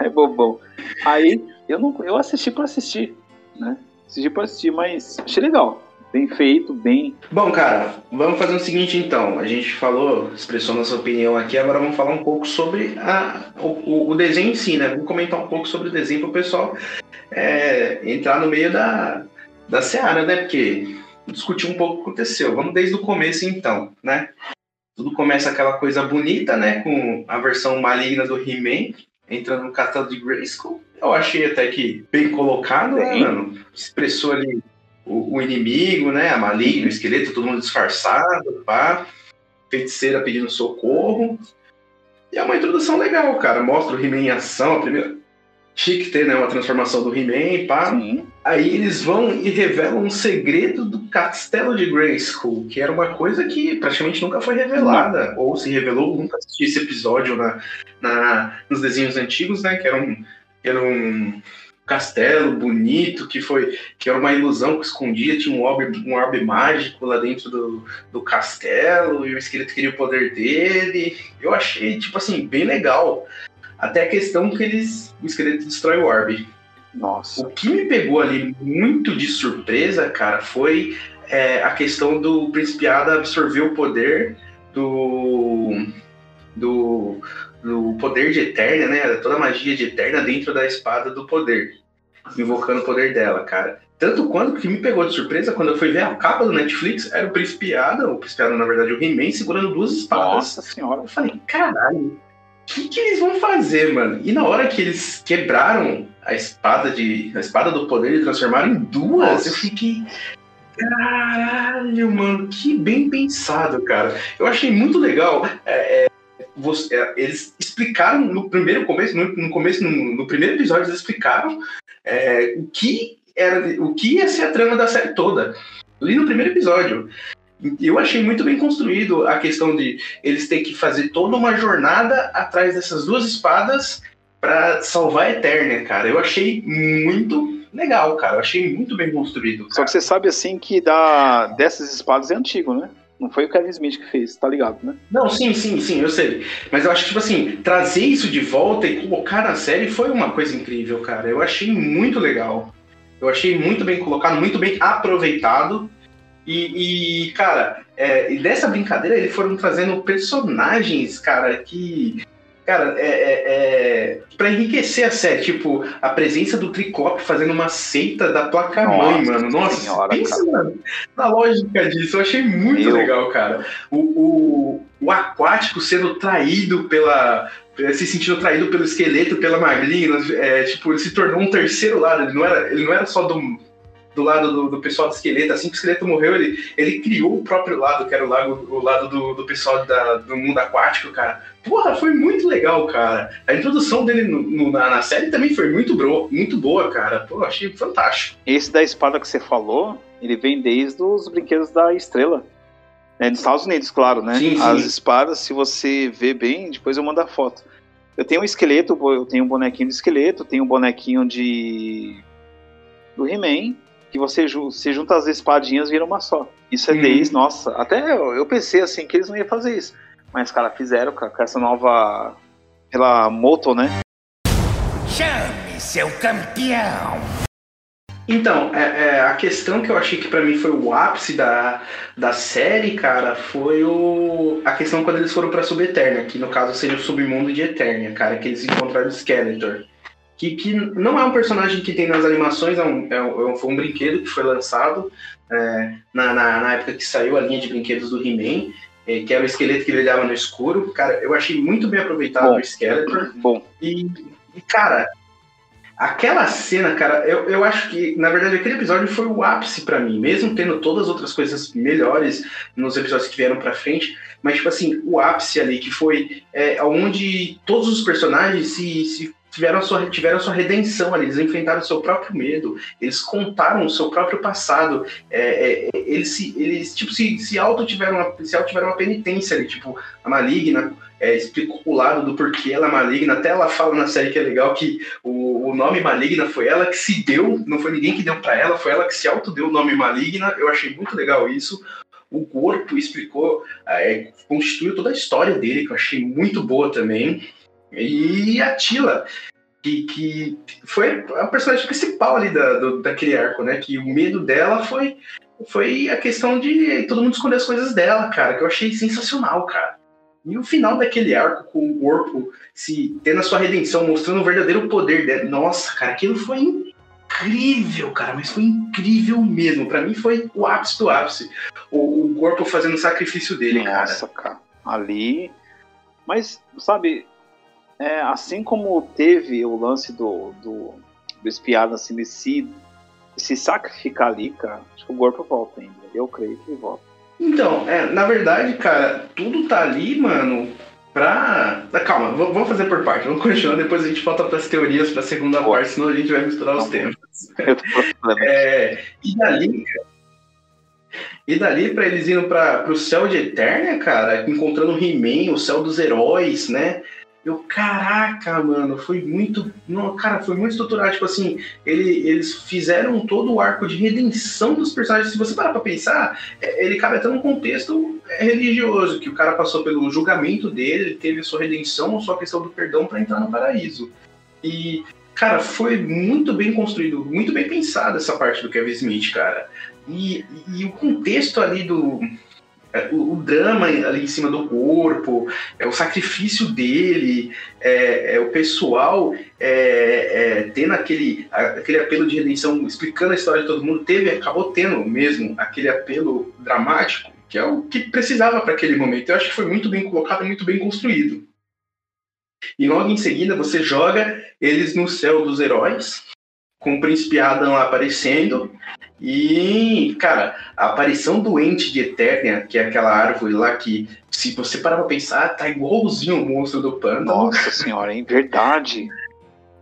É bobão. Aí eu, não, eu assisti pra assistir, né? Assisti pra assistir, mas achei legal bem feito, bem. Bom, cara, vamos fazer o seguinte então. A gente falou, expressou nossa opinião aqui, agora vamos falar um pouco sobre a, o, o desenho em si, né? Vamos comentar um pouco sobre o desenho para o pessoal é, entrar no meio da, da seara, né? Porque discutir um pouco o que aconteceu. Vamos desde o começo então, né? Tudo começa aquela coisa bonita, né? Com a versão maligna do He-Man entrando no castelo de Grayskull. Eu achei até que bem colocado, né, mano? Expressou ali o, o inimigo, né? A maligna, o esqueleto, todo mundo disfarçado, pá. Feiticeira pedindo socorro. E é uma introdução legal, cara. Mostra o He-Man em ação, a primeira. Chique ter, né? Uma transformação do He-Man, pá. Sim. Aí eles vão e revelam um segredo do castelo de Grayskull, que era uma coisa que praticamente nunca foi revelada. Ou se revelou, nunca assisti esse episódio na, na, nos desenhos antigos, né? Que era um, era um castelo bonito, que foi que era uma ilusão que escondia, tinha um orbe, um orbe mágico lá dentro do, do castelo, e o esqueleto queria o poder dele. Eu achei, tipo assim, bem legal. Até a questão que eles. O esqueleto destrói o orbe. Nossa. O que me pegou ali muito de surpresa, cara, foi é, a questão do Principiado absorver o poder do. do do poder de Eterna, né? Toda a magia de Eterna dentro da espada do poder invocando o poder dela, cara. Tanto quanto que me pegou de surpresa quando eu fui ver a capa do Netflix, era o Príncipe Ada, o Príncipe Ada, na verdade, o He-Man, segurando duas espadas. Nossa senhora. Eu falei, caralho, o que, que eles vão fazer, mano? E na hora que eles quebraram a espada de. a espada do poder e transformaram em duas, Nossa. eu fiquei. Caralho, mano, que bem pensado, cara. Eu achei muito legal. É, é, você- é, eles explicaram no primeiro começo, no, no começo, no, no primeiro episódio, eles explicaram é, o que era, o que ia ser a trama da série toda. Ali no primeiro episódio. Eu achei muito bem construído a questão de eles terem que fazer toda uma jornada atrás dessas duas espadas pra salvar a Eternia, cara. Eu achei muito legal, cara. Eu achei muito bem construído. Só cara. que você sabe assim que da, dessas espadas é antigo, né? Não foi o Kevin Smith que fez, tá ligado, né? Não, sim, sim, sim, eu sei. Mas eu acho que, tipo assim, trazer isso de volta e colocar na série foi uma coisa incrível, cara. Eu achei muito legal. Eu achei muito bem colocado, muito bem aproveitado. E, e, cara, é, dessa brincadeira eles foram trazendo personagens, cara, que. Cara, é, é, é pra enriquecer a série, tipo, a presença do Triclope fazendo uma seita da placa-mãe, mano. Nossa, senhora, pensa, mano, na lógica disso. Eu achei muito Eu- legal, cara. O, o, o aquático sendo traído pela. se sentindo traído pelo esqueleto, pela Marlina, é, tipo, ele se tornou um terceiro lado. Ele não era, ele não era só do, do lado do, do pessoal do esqueleto. Assim que o esqueleto morreu, ele, ele criou o próprio lado, que era o, lago, o lado do, do pessoal da- do mundo aquático, cara. Porra, foi muito legal, cara. A introdução dele no- no- na, na série também foi muito, bro, muito boa, cara. Pô, eu achei fantástico. Esse da espada que você falou, ele vem desde os brinquedos da estrela. É, nos Estados Unidos, claro, né? Sim, sim. As espadas, se você vê bem, depois eu mando a foto. Eu tenho um esqueleto, eu tenho um bonequinho de esqueleto, tenho um bonequinho de. do He-Man, que você, você junta as espadinhas e vira uma só. Isso é Uhum. desde, nossa, até eu, eu pensei assim que eles não iam fazer isso. Mas, cara, fizeram cara, com essa nova. pela Moto, né? Chame seu campeão. Então, é, é, a questão que eu achei que pra mim foi o ápice da, da série, cara, foi o, a questão quando eles foram pra Subeternia, que no caso seria o submundo de Eternia, cara, que eles encontraram o Skeletor. Que, que não é um personagem que tem nas animações, é um, é um, foi um brinquedo que foi lançado é, na, na, na época que saiu a linha de brinquedos do He-Man, é, que era o esqueleto que brilhava no escuro. Cara, eu achei muito bem aproveitado Bom. o Skeletor. Bom, E, e, cara, aquela cena, cara, eu, eu acho que, na verdade, aquele episódio foi o ápice pra mim, mesmo tendo todas as outras coisas melhores nos episódios que vieram pra frente, mas, tipo assim, o ápice ali, que foi é, onde todos os personagens se, se tiveram, sua, tiveram sua redenção ali, eles enfrentaram o seu próprio medo, eles contaram o seu próprio passado, é, é, eles, se, eles, tipo, se, se auto tiveram uma, se auto tiveram uma penitência ali, tipo, a maligna é, explicou o lado do porquê ela é maligna. Até ela fala na série que é legal que o, o nome maligna foi ela que se deu, não foi ninguém que deu pra ela, foi ela que se autodeu o nome maligna. Eu achei muito legal isso. O corpo explicou, é, constituiu toda a história dele, que eu achei muito boa também. E a Tila, que, que foi a personagem principal ali da, do, daquele arco, né? Que o medo dela foi, foi a questão de todo mundo esconder as coisas dela, cara, que eu achei sensacional, cara. E o final daquele arco com o corpo se tendo a sua redenção, mostrando o verdadeiro poder dela. Nossa, cara, aquilo foi incrível, cara, mas foi incrível mesmo. Pra mim foi o ápice do ápice. O, o corpo fazendo o sacrifício dele, cara. Nossa, cara. Ali. Mas, sabe, é, assim como teve o lance do, do, do espiado assim, de se, de se sacrificar ali, cara, acho que o Gorpo volta ainda. Eu creio que volta. Então, é, na verdade, cara, tudo tá ali, mano, pra. Ah, Calma, vamos fazer por parte. Vamos continuar, depois a gente volta pras teorias pra segunda parte, senão a gente vai misturar os Tá temas. É, e dali, cara, e dali pra eles indo pra, pro céu de Eternia, cara, encontrando o He-Man, o céu dos heróis, né? Eu, caraca, mano, foi muito. Não, cara, foi muito estruturado. Tipo assim, ele- eles fizeram todo o arco de redenção dos personagens. Se você parar pra pensar, é, ele cabe até num contexto é, religioso, que o cara passou pelo julgamento dele, ele teve sua redenção, sua questão do perdão pra entrar no paraíso. E, cara, foi muito bem construído, muito bem pensado essa parte do Kevin Smith, cara. E, e o contexto ali do. É, O, o drama ali em cima do corpo, é, o sacrifício dele, é, é, o pessoal é, é, tendo aquele, aquele apelo de redenção, explicando a história de todo mundo, teve, acabou tendo mesmo aquele apelo dramático, que é o que precisava para aquele momento. Eu acho que foi muito bem colocado, muito bem construído. E logo em seguida você joga eles no céu dos heróis, com o Príncipe Adam aparecendo. E, cara, a aparição do ente de Eternia, que é aquela árvore lá que, se você parar pra pensar, tá igualzinho o monstro do pântano. Nossa senhora, hein? Verdade.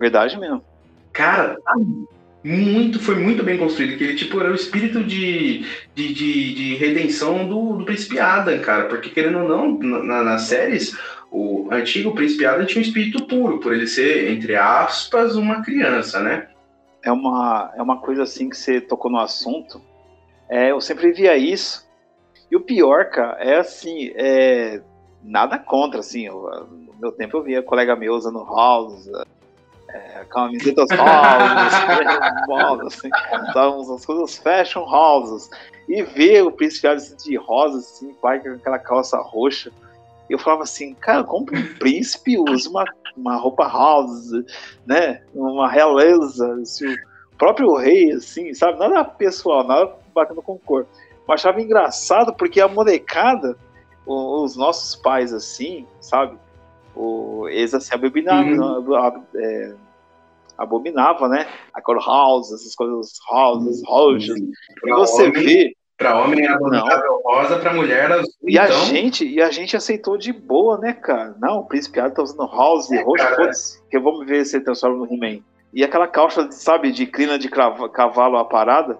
Verdade mesmo. Cara, tá muito, foi muito bem construído. Que ele, tipo, era o espírito de, de, de, de redenção do, do Príncipe Adam, cara. Porque, querendo ou não, na- nas séries, o antigo Príncipe Adam tinha um espírito puro, por ele ser, entre aspas, uma criança, né? É uma, é uma coisa assim que você tocou no assunto. É, eu sempre via isso. E o pior, cara, é assim, é, nada contra, assim. eu- no meu tempo eu via colega meu usando house, é, camisetas house, moda, assim, usavam umas coisas fashion houses. E ver o príncipe de rosa, assim, pai com aquela calça roxa. Eu falava assim, cara, como um príncipe usa uma, uma roupa house, né? Uma realeza, assim, o próprio rei, assim, sabe? Nada pessoal, nada batendo com cor. Eu achava engraçado porque a molecada, os nossos pais, assim, sabe? O, eles assim, abominavam, ab- é, abominava, né? A cor house, essas coisas houses, roxas. E Pra você vê, Pra homem é abominável rosa, pra mulher azul. e a então, gente, e a gente aceitou de boa, né, cara? Não, o príncipe Adam tá usando house e É, roxo, foda-se, que eu vou ver se ele transforma no He-Man. E aquela calça, sabe, de crina de cavalo a parada,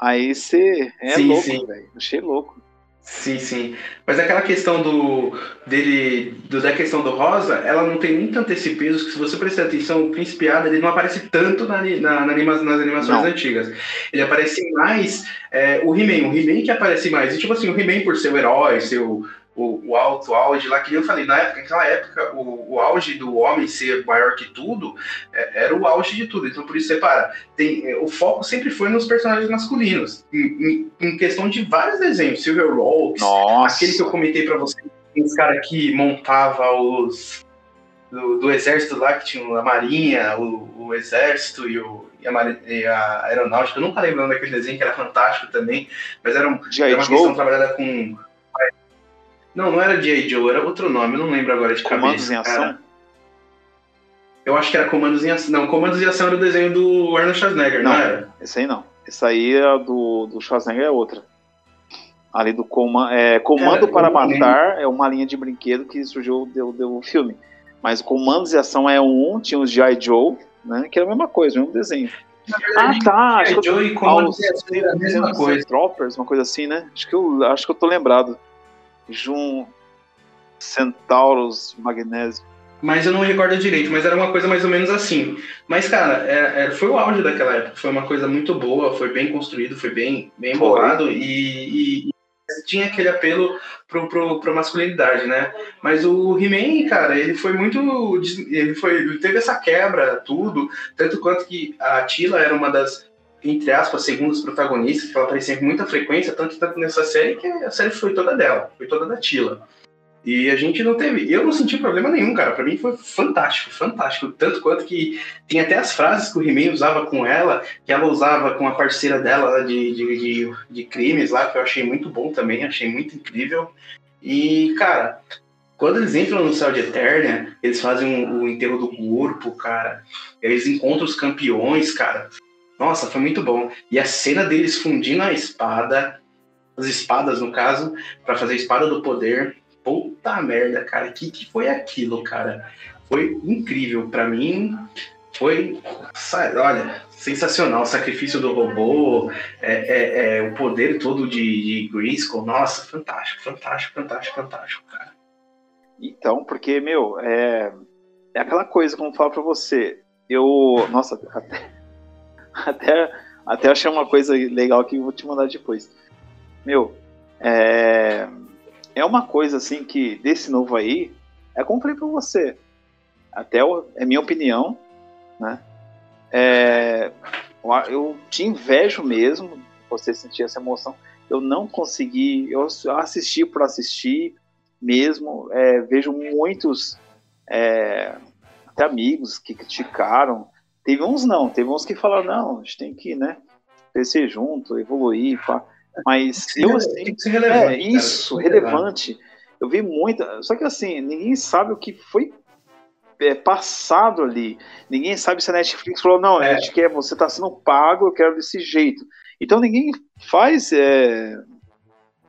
aí você é Sim, louco, velho. Achei louco. Sim, sim. Mas aquela questão do dele, do, da questão do rosa, ela não tem nem tanto esse peso que se você prestar atenção, o Príncipe Ada, ele não aparece tanto na, na, na anima- nas animações Não. antigas. Ele aparece mais é, o He-Man, o He-Man que aparece mais. E tipo assim, o He-Man por ser o herói, ser o, o, alto auge lá, que eu falei, na época, naquela época, o, o auge do homem ser maior que tudo é, era o auge de tudo. Então por isso, separa, tem, é, o foco sempre foi nos personagens masculinos. Em, em- em questão de vários desenhos, Silver Nossa. Aquele que eu comentei pra você, os caras que montava os. Do, do exército lá, que tinha a marinha, o, o exército e, o, e, a, aeronáutica. Eu nunca lembro daquele desenho que era fantástico também, mas era, um, era uma questão trabalhada com. Não, não era J. Joe, era outro nome, eu não lembro agora de comandos cabeça. em ação. cara. Eu acho que era Comandos em Ação. Não, Comandos em Ação era o desenho do Arnold Schwarzenegger, não, Não. era? Esse aí não. Esse aí é do, do Schwarzenegger é outra. Ali do Coma, é, Comando Cara, para lembro. Matar é uma linha de brinquedo que surgiu do, do filme. Mas Comandos e Ação é um, tinha os G.I. Joe, né? Que era a mesma coisa, o mesmo desenho. Ah, tá. Acho que eu Joe e Comandos em era a mesma coisa. Troopers, uma coisa assim, né? Acho que eu, acho que eu tô lembrado. Jun Centauros Magnésio. Mas eu não me recordo direito, mas era uma coisa mais ou menos assim. Mas, cara, é- é- foi o auge daquela época. Foi uma coisa muito boa, foi bem construído, foi bem, bem Foi. bolado e, e- tinha aquele apelo pro, pro, pra masculinidade, né? Mas o He-Man, cara, ele foi muito. Ele, foi, ele teve essa quebra, tudo. Tanto quanto que a Tila era uma das, entre aspas, segundas protagonistas, que ela aparecia com muita frequência, tanto, nessa série que a série foi toda dela, foi toda da Tila. E a gente não teve. Eu não senti problema nenhum, cara. Pra mim foi fantástico, fantástico. Tanto quanto que tem até as frases que o He-Man usava com ela, que ela usava com a parceira dela de, de, de, de crimes lá, que eu achei muito bom também, achei muito incrível. E, cara, quando eles entram no céu de Eternia, eles fazem o, o enterro do corpo, cara. Eles encontram os campeões, cara. Nossa, foi muito bom. E a cena deles fundindo a espada, as espadas no caso, pra fazer a espada do poder. Puta merda, cara. Que que foi aquilo, cara? Foi incrível pra mim. Foi, olha, sensacional. O sacrifício do robô, é, é- é, o poder todo de, de Grayskull. Nossa, fantástico, fantástico, fantástico, fantástico, cara. Então, porque, meu, é, é aquela coisa, como eu falo pra você, eu, nossa, até, até, até achei uma coisa legal que vou te mandar depois. Meu, é, é uma coisa assim que, desse novo aí, é como falei pra você, até o- é minha opinião, né, é, eu te invejo mesmo, você sentir essa emoção, eu não consegui, eu assisti por assistir, mesmo. É, vejo muitos é, até amigos que criticaram. Teve uns não, teve uns que falaram, não, a gente tem que né, crescer junto, evoluir. Pá. Mas eu assim, Tem que ser relevante. é cara. isso, relevante. Eu vi muita. Só que assim, ninguém sabe o que foi é, passado ali. Ninguém sabe se a Netflix falou, não, É. a gente quer, você está sendo pago, eu quero desse jeito. Então ninguém faz. é,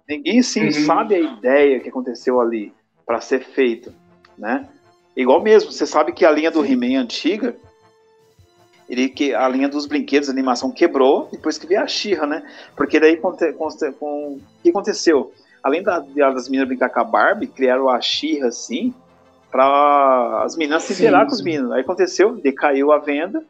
ninguém sim Uhum. sabe a ideia que aconteceu ali para ser feito. Né? Igual mesmo, você sabe que a linha do He-Man antiga. Ele, que a linha dos brinquedos, a animação quebrou depois que veio a Xirra, né? Porque daí com, o que aconteceu? Além da- das meninas brincar com a Barbie, criaram a Xirra assim, para as meninas se interar com os meninos. Aí aconteceu, decaiu a venda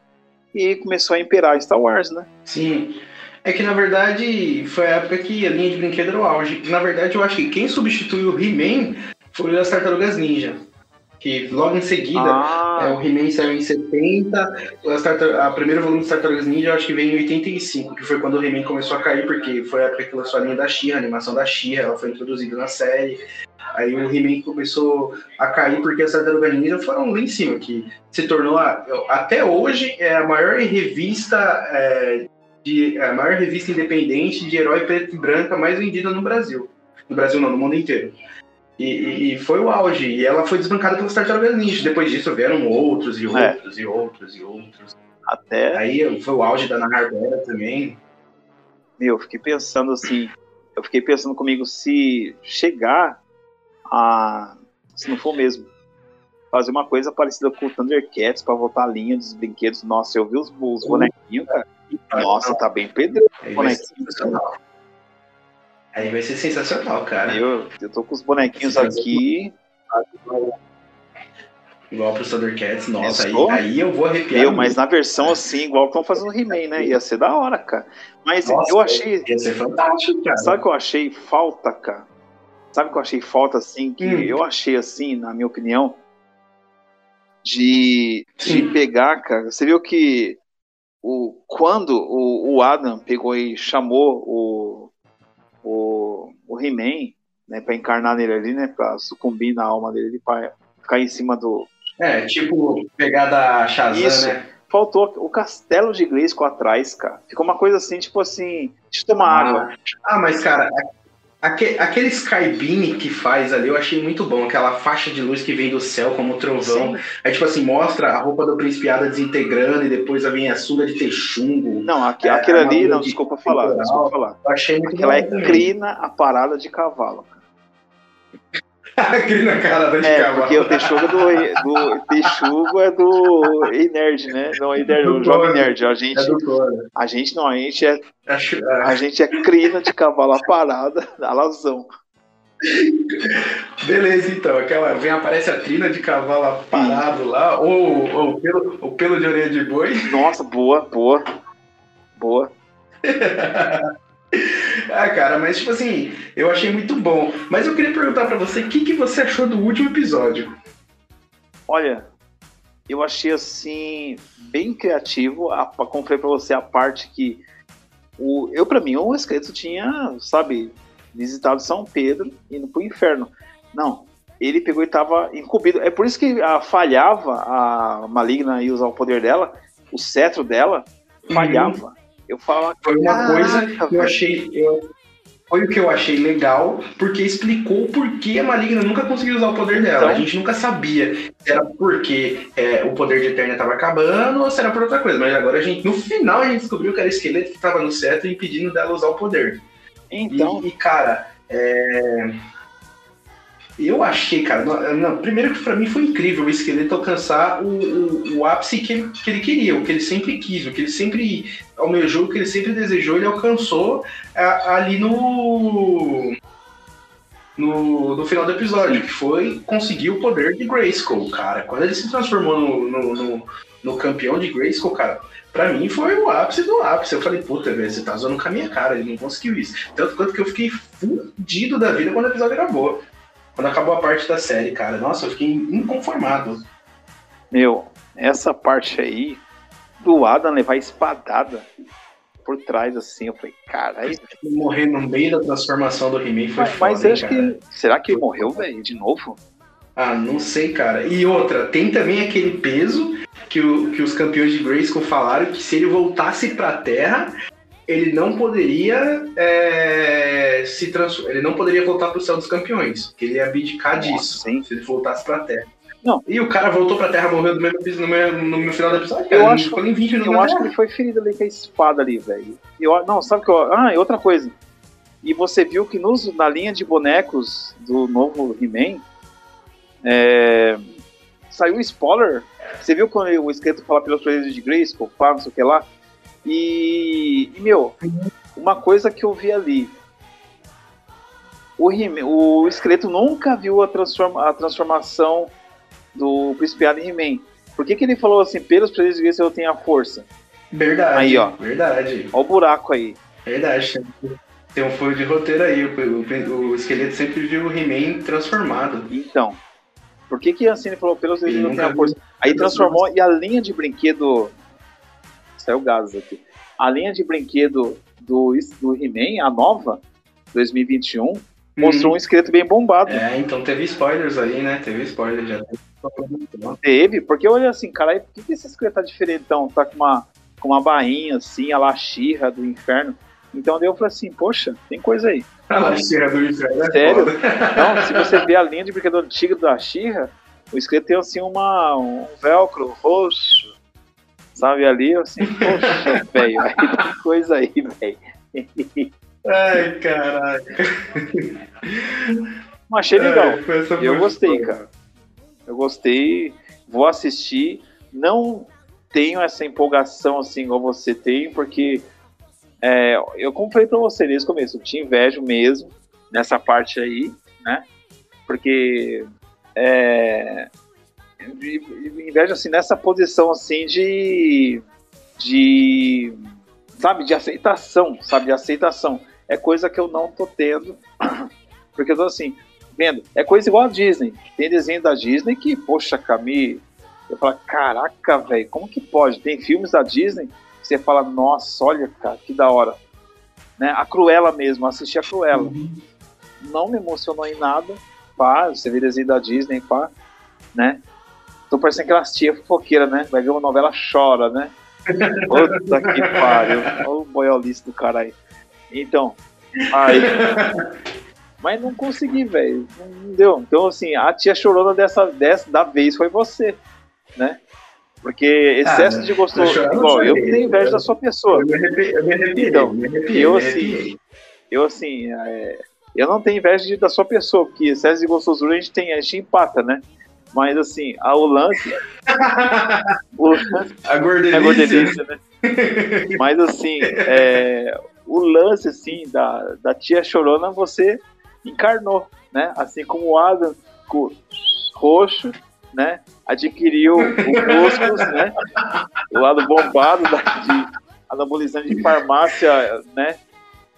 e começou a imperar Star Wars, né? Sim. É que na verdade foi a época que a linha de brinquedo era o auge. Na verdade, eu acho que quem substituiu o He-Man foi as Tartarugas Ninja. Que logo em seguida, é, Ah, o He-Man saiu em 70, as tartar- a primeiro volume das Tartarugas Ninja eu acho que veio em 85, que foi quando o He-Man começou a cair, porque foi a época que lançou a linha da She-Ra, a animação da She-Ra, ela foi introduzida na série. Aí o He-Man começou a cair porque as Tartarugas Ninja foram lá em cima, que se tornou, a- até hoje, é a maior revista é, de a maior revista independente de herói preto e branca mais vendida no Brasil. No Brasil não, no mundo inteiro. E, e- foi o auge. E ela foi desbancada pelas Tartarugas Ninja. Depois disso vieram outros e É. outros e outros e outros. até, Aí foi o auge da Ana Barbera também. meu, eu fiquei pensando assim, eu fiquei pensando comigo se chegar a, se não for mesmo, fazer uma coisa parecida com o Thundercats pra voltar a linha dos brinquedos. Nossa, eu vi os, os bonequinhos, cara. Nossa, tá bem pedreiro. Ser bonequinho. Aí vai ser sensacional, cara. Eu, eu tô com os bonequinhos aqui. Igual pro Thundercats. Nossa, aí, aí eu vou arrepiar. Meu, mas na versão assim, igual que estão fazendo o He-Man, né? Ia ser da hora, cara. Mas Nossa, eu achei. Ia ser fantástico, cara. Sabe o que eu achei falta, cara? Sabe o que eu achei falta, assim? Que Hum. eu achei, assim, na minha opinião, de, de Sim. pegar, cara. Você viu que o, quando o, o Adam pegou e chamou o, o, o He-Man, né, pra encarnar nele ali, né? Pra sucumbir na alma dele, pra ficar em cima do. É, tipo, pegada Shazam, Isso. né? Faltou o castelo de Grayskull atrás, cara. Ficou uma coisa assim, tipo assim, deixa eu tomar água. Ah, mas cara, aque- aquele Skybeam que faz ali eu achei muito bom. Aquela faixa de luz que vem do céu como trovão. Sim. Aí, tipo assim, mostra a roupa do Príncipe Ada desintegrando e depois vem a sunga de texungo. Não, aqui, É, aquilo ali, armadura não, de desculpa falar, temporal. desculpa falar. Eu achei muito Aquela é bom também. crina a parada de cavalo. crina cara da É, porque o Texugo do, do Texugo é do Ei Nerd, né? Não, Ei Nerd, o Do Jovem. Nerd. A gente, É do Thor. a gente não, a gente é, a gente é crina de cavalo parada, alazão. Beleza, então. Aquela vem, aparece a trina de cavalo parado lá, ou, ou pelo, o pelo de orelha de boi. Nossa, boa, boa, boa. Ah, cara, mas tipo assim, eu achei muito bom. Mas eu queria perguntar pra você, o que, que você achou do último episódio? Olha, eu achei assim bem criativo. A, a- como falei pra você, a parte que o, eu para mim o esqueleto tinha, sabe, visitado São Pedro e indo pro inferno. Não, ele pegou e tava incumbido. É por isso que a, falhava a maligna e usar o poder dela, o cetro dela falhava. Eu falava, Foi uma "Caraca, coisa que eu velho." achei. eu- foi o que eu achei legal, porque explicou o porquê a Maligna nunca conseguiu usar o poder dela. Então- a gente nunca sabia se era porque é, o poder de Eterna estava acabando ou se era por outra coisa. Mas agora a gente, no final, a gente descobriu que era o esqueleto que estava no cetro impedindo dela usar o poder. Então, E, e, cara, é, eu achei, cara, não, não, primeiro que pra mim foi incrível o esqueleto alcançar o, o, o ápice que ele, que ele queria, o que ele sempre quis, o que ele sempre almejou, o que ele sempre desejou, ele alcançou a- ali no, no, no final do episódio, que foi conseguir o poder de Grayskull, cara. Quando ele se transformou no, no, no, no campeão de Grayskull, cara, Pra mim foi o ápice do ápice. Eu falei, puta, velho, você tá zoando com a minha cara, ele não conseguiu isso. Tanto quanto que eu fiquei fudido da vida quando o episódio acabou. Quando acabou a parte da série, cara. Nossa, eu fiquei inconformado. meu, essa parte aí do Adam levar espadada por trás assim, eu falei, caralho. Morrer no meio da transformação do He-Man foi Mas, foda, mas acho cara. que. Será que ele morreu, velho? De novo? Ah, não sei, cara. E outra, tem também aquele peso que, o- que os campeões de Grayskull falaram que se ele voltasse pra Terra, ele não poderia é, se transformar. Ele não poderia voltar pro céu dos campeões. Que ele ia abdicar disso se ele voltasse pra Terra. Não. E o cara voltou pra Terra, morreu do mesmo, no, mesmo, no final do episódio, cara. Eu acho- ficou nem 20 minutos Eu acho que ele foi ferido ali com a espada ali, velho. Eu, não, sabe o que eu. Ah, e outra coisa. E você viu que nos, na linha de bonecos do novo He-Man é, saiu um spoiler. Você viu quando o esqueleto fala pelos poderes de Grayskull, pá, não sei o que lá. E, e, meu, uma coisa que eu vi ali. O, o esqueleto nunca viu a, transforma, a transformação do Príncipe em He-Man. Por que, que ele falou assim, pelos Grayskull eu tenho a força? Verdade. Aí, ó. Verdade. Olha o buraco aí. Verdade. Tem um furo de roteiro aí. O, o- o esqueleto sempre viu o He-Man transformado. Então, por que que assim ele falou pelos não nunca tem a força? Aí transformou e a linha de brinquedo saiu gases aqui. A linha de brinquedo do do He-Man, a nova 2021, mostrou um esqueleto bem bombado. É, então teve spoilers aí, né? Teve spoiler já. Teve, porque olha assim, caralho, por que, que esse esqueleto tá diferentão? Tá com uma com uma bainha assim, a la She-Ra do inferno. Então daí eu falei assim, poxa, tem coisa aí. Ah, cheira do inferno. é Sério? Não, se você ver a linha de brinquedo antiga da Xirra, o esqueleto tem assim uma, um velcro roxo, sabe ali, eu assim, poxa, velho, aí tem coisa aí, velho. Ai, caralho. Mas achei legal, É, eu gostei, cara. Eu gostei, vou assistir, não tenho essa empolgação assim igual você tem, porque é, eu como falei pra você desde o começo, eu te invejo mesmo nessa parte aí, né? Porque é, invejo assim nessa posição assim de de sabe de aceitação, sabe de aceitação. É coisa que eu não tô tendo, porque eu tô assim vendo. É coisa igual a Disney. Tem desenho da Disney que, poxa, Cami, eu falo, caraca, velho, como que pode? Tem filmes da Disney que você fala, nossa, olha, cara, que da hora. Né? A Cruella mesmo, assisti a Cruella. Não me emocionou em nada, pá, você vê desenho da Disney, pá, né? Tô parecendo aquelas tia fofoqueira, né? Vai ver uma novela, chora, né? Puta que pariu. Olha o boiolista do caralho. Então, aí. Mas não consegui, velho. Não deu. Então, assim, a tia chorona dessa, dessa da vez foi você, né? Porque excesso Ah, de gostoso. eu eu Igual, eu tenho inveja da sua pessoa. Eu me arrepiei, eu me arrepiei, Então, me arrepiei, eu, assim. Eu, assim, é, eu não tenho inveja de- da sua pessoa, porque excesso de gostosura a gente tem, a gente empata, né? Mas, assim, a, o lance. o lance A é gordelícia. gordelícia, né? Mas, assim, é, o lance, assim, da, da tia chorona, você encarnou, né? Assim como o Adam, co- roxo, né? Adquiriu o músculos, né? O lado bombado da, de anabolizante de farmácia, né?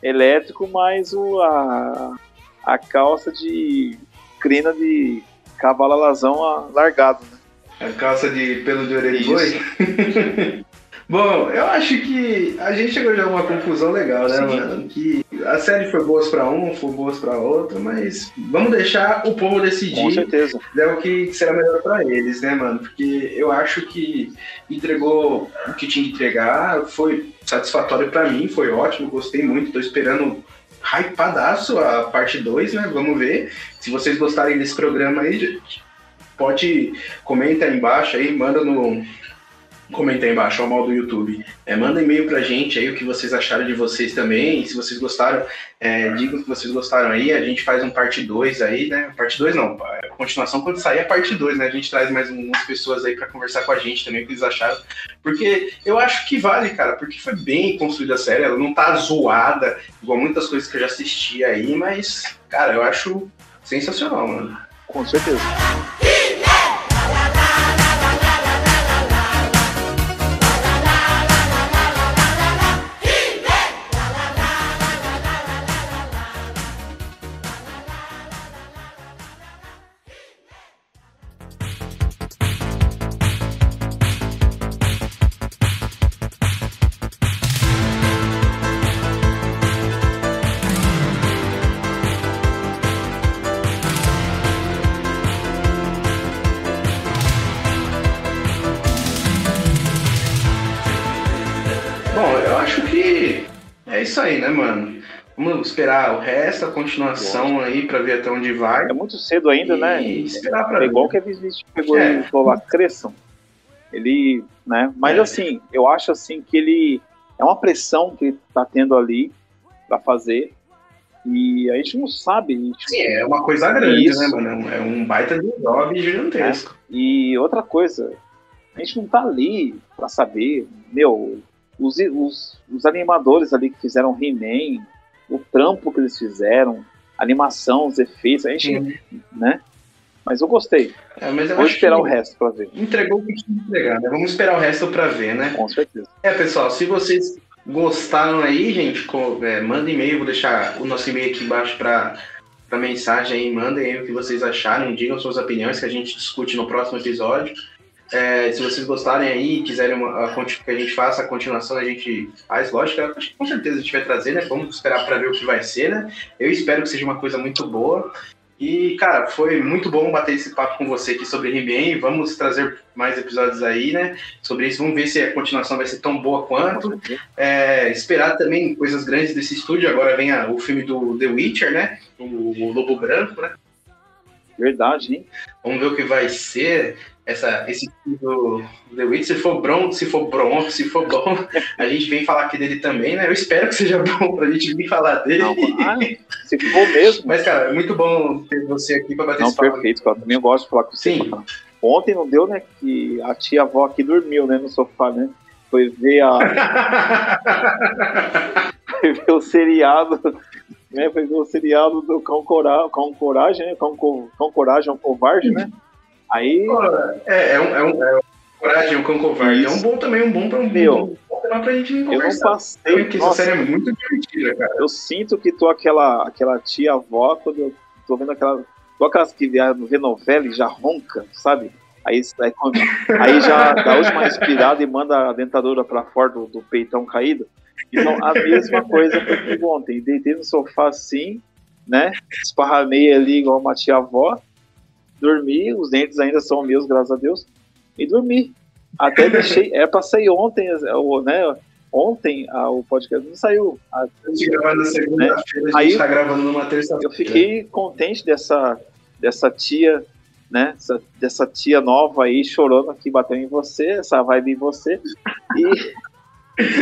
Elétrico, mais o, a, a calça de crina de cavalo alazão largado, né? A calça de pelo de orelha de boi. Bom, eu acho que a gente chegou já a uma conclusão legal, né, Sim. mano? Que a série foi boas pra um, foi boas pra outro, mas vamos deixar o povo Com decidir certeza. é o que será melhor pra eles, né, mano? Porque eu acho que entregou o que tinha que entregar, foi satisfatório pra mim, foi ótimo, gostei muito, tô esperando hypadaço a parte 2, né? Vamos ver. Se vocês gostarem desse programa aí, pode comentar aí embaixo aí, manda no comenta aí embaixo, ao mal do YouTube. É, manda e-mail pra gente aí o que vocês acharam de vocês também. Se vocês gostaram, é, digam que vocês gostaram aí. A gente faz um parte 2 aí, né? Parte 2 não, a continuação quando sair é parte 2, né? A gente traz mais umas pessoas aí pra conversar com a gente também, o que eles acharam. Porque eu acho que vale, cara, porque foi bem construída a série. Ela não tá zoada, igual muitas coisas que eu já assisti aí, mas, cara, eu acho sensacional, mano. Com certeza. Esperar o resto, a continuação aí pra ver até onde vai. É muito cedo ainda, e né? esperar pra É ver. igual o Kevin Smith pegou É. e falou lá, cresçam. Ele, né? Mas É. assim, eu acho assim que ele é uma pressão que ele tá tendo ali pra fazer. E a gente não sabe. a gente- Sim, é uma coisa grande, Isso. né, mano? É um baita de job gigantesco. E outra coisa, a gente não tá ali pra saber, meu, os, os, os animadores ali que fizeram He-Man, o trampo que eles fizeram, a animação, os efeitos, a gente, Sim. né? Mas eu gostei. É, mas eu Vou esperar o resto pra ver, Entregou o que tinha que entregar, né? Vamos esperar o resto pra ver, né? com certeza. É, pessoal, se vocês gostaram aí, gente, é, manda e-mail, vou deixar o nosso e-mail aqui embaixo para para mensagem aí, mandem aí o que vocês acharam, digam suas opiniões que a gente discute no próximo episódio. É, se vocês gostarem aí e quiserem uma- a que a gente faça a continuação, a gente faz, lógico, eu acho que com certeza a gente vai trazer, né? Vamos esperar para ver o que vai ser, né? Eu espero que seja uma coisa muito boa. E, cara, foi muito bom bater esse papo com você aqui sobre He-Man. Vamos trazer mais episódios aí, né? Sobre isso. Vamos ver se a continuação vai ser tão boa quanto. É, esperar também coisas grandes desse estúdio. Agora vem a- o filme do The Witcher, né? O, o Lobo Branco, né? Verdade, hein? Vamos ver o que vai ser essa, esse do The Witcher. Se for bom, se for bom, se for bom, a gente vem falar aqui dele também, né? Eu espero que seja bom pra gente vir falar dele. Não, ah, se for mesmo. Mas, cara, é muito bom ter você aqui pra bater Não, esse papo. perfeito, cara. Também eu gosto de falar com você. Sim. Ontem não deu, né? Que a tia avó aqui dormiu, né? No sofá, né? Foi ver a. foi ver o seriado. Né? Foi ver o seriado do Cão, Cora... Cão Coragem, né? Cão, Cão Coragem, um covarde, né? Aí. É, é um, é um, é um coragem, um cão covarde. É um bom também, um bom pra um Meu, bom tema pra gente Eu não conversar. passei. Porque essa série é muito divertida, cara. eu sinto que tô aquela, aquela tia avó quando eu tô vendo aquela. Tô aquelas que vê novela e já ronca, sabe? Aí, aí, aí já dá a última respirada e manda a dentadura pra fora do, do peitão caído. Então, a mesma coisa foi comigo ontem. Deitei no sofá assim, né? Esparramei ali igual uma tia avó. Dormi, os dentes ainda são meus, graças a Deus. E dormi. Até deixei. Pra sair ontem, né? Ontem ah, o podcast não saiu. A- gente gravar na segunda-feira, a gente Aí- tá gravando numa terça-feira. eu fiquei contente dessa, dessa tia, né? Essa- dessa tia nova aí chorando que bateu em você, essa vibe em você. E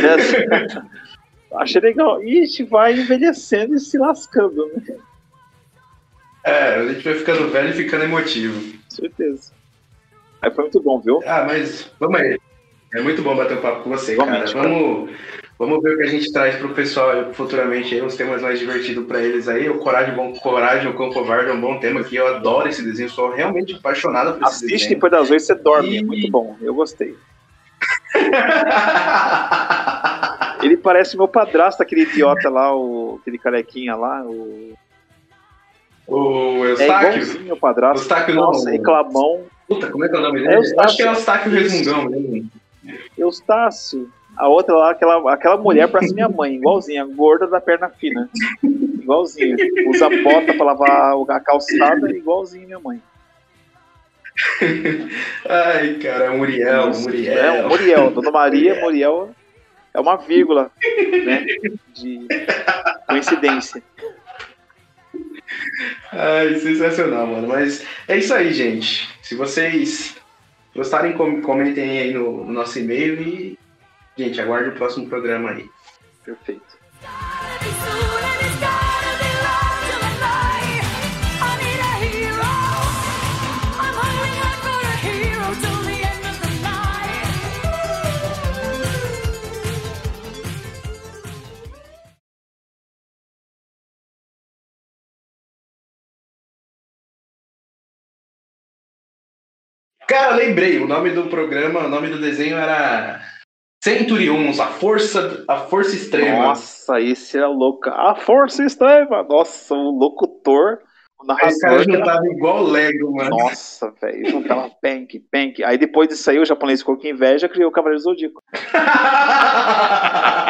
essa- achei legal. E a gente vai envelhecendo e se lascando, né? É, a gente vai ficando velho e ficando emotivo. Com certeza. Aí foi muito bom, viu? Ah, mas vamos aí. É muito bom bater um papo com você, cara. Igualmente, cara. Vamos, vamos ver o que a gente traz pro pessoal futuramente aí, uns temas mais divertidos pra eles aí. O Coragem, bom, Coragem, o Cão Covarde é um bom tema que eu adoro esse desenho, sou realmente apaixonado por esse Assiste desenho. depois das oito você dorme. É E- muito bom. Eu gostei. Ele parece meu padrasto, aquele idiota lá, o, aquele carequinha lá. O... o É Eustáquio? igualzinho meu padrasto. Eustáquio não. Nossa, reclamão. Puta, como é que é o nome É dele? Acho que é Eustáquio Resmungão mesmo. Eustácio. A outra lá, aquela, aquela mulher parece minha mãe, igualzinha, gorda da perna fina. Igualzinho. Usa bota pra lavar a calçada, igualzinho minha mãe. Ai, cara, é o Muriel, Isso. Muriel. É, o Muriel. Dona Maria, Muriel é uma vírgula, né? De coincidência. Ai, sensacional, mano. Mas é isso aí, gente. Se vocês gostarem, com- comentem aí no, no nosso e-mail e, gente, aguarde o próximo programa aí. Perfeito. Cara, lembrei, o nome do programa, o nome do desenho era Centurions, a força, a força extrema. Nossa, esse é louco. A força extrema. Nossa, o locutor, o Aí os caras narrador. era- igual Lego, mano. Nossa, velho, juntava penk, penk. Aí depois disso aí, o japonês ficou com inveja e criou o Cavaleiro Zodíaco.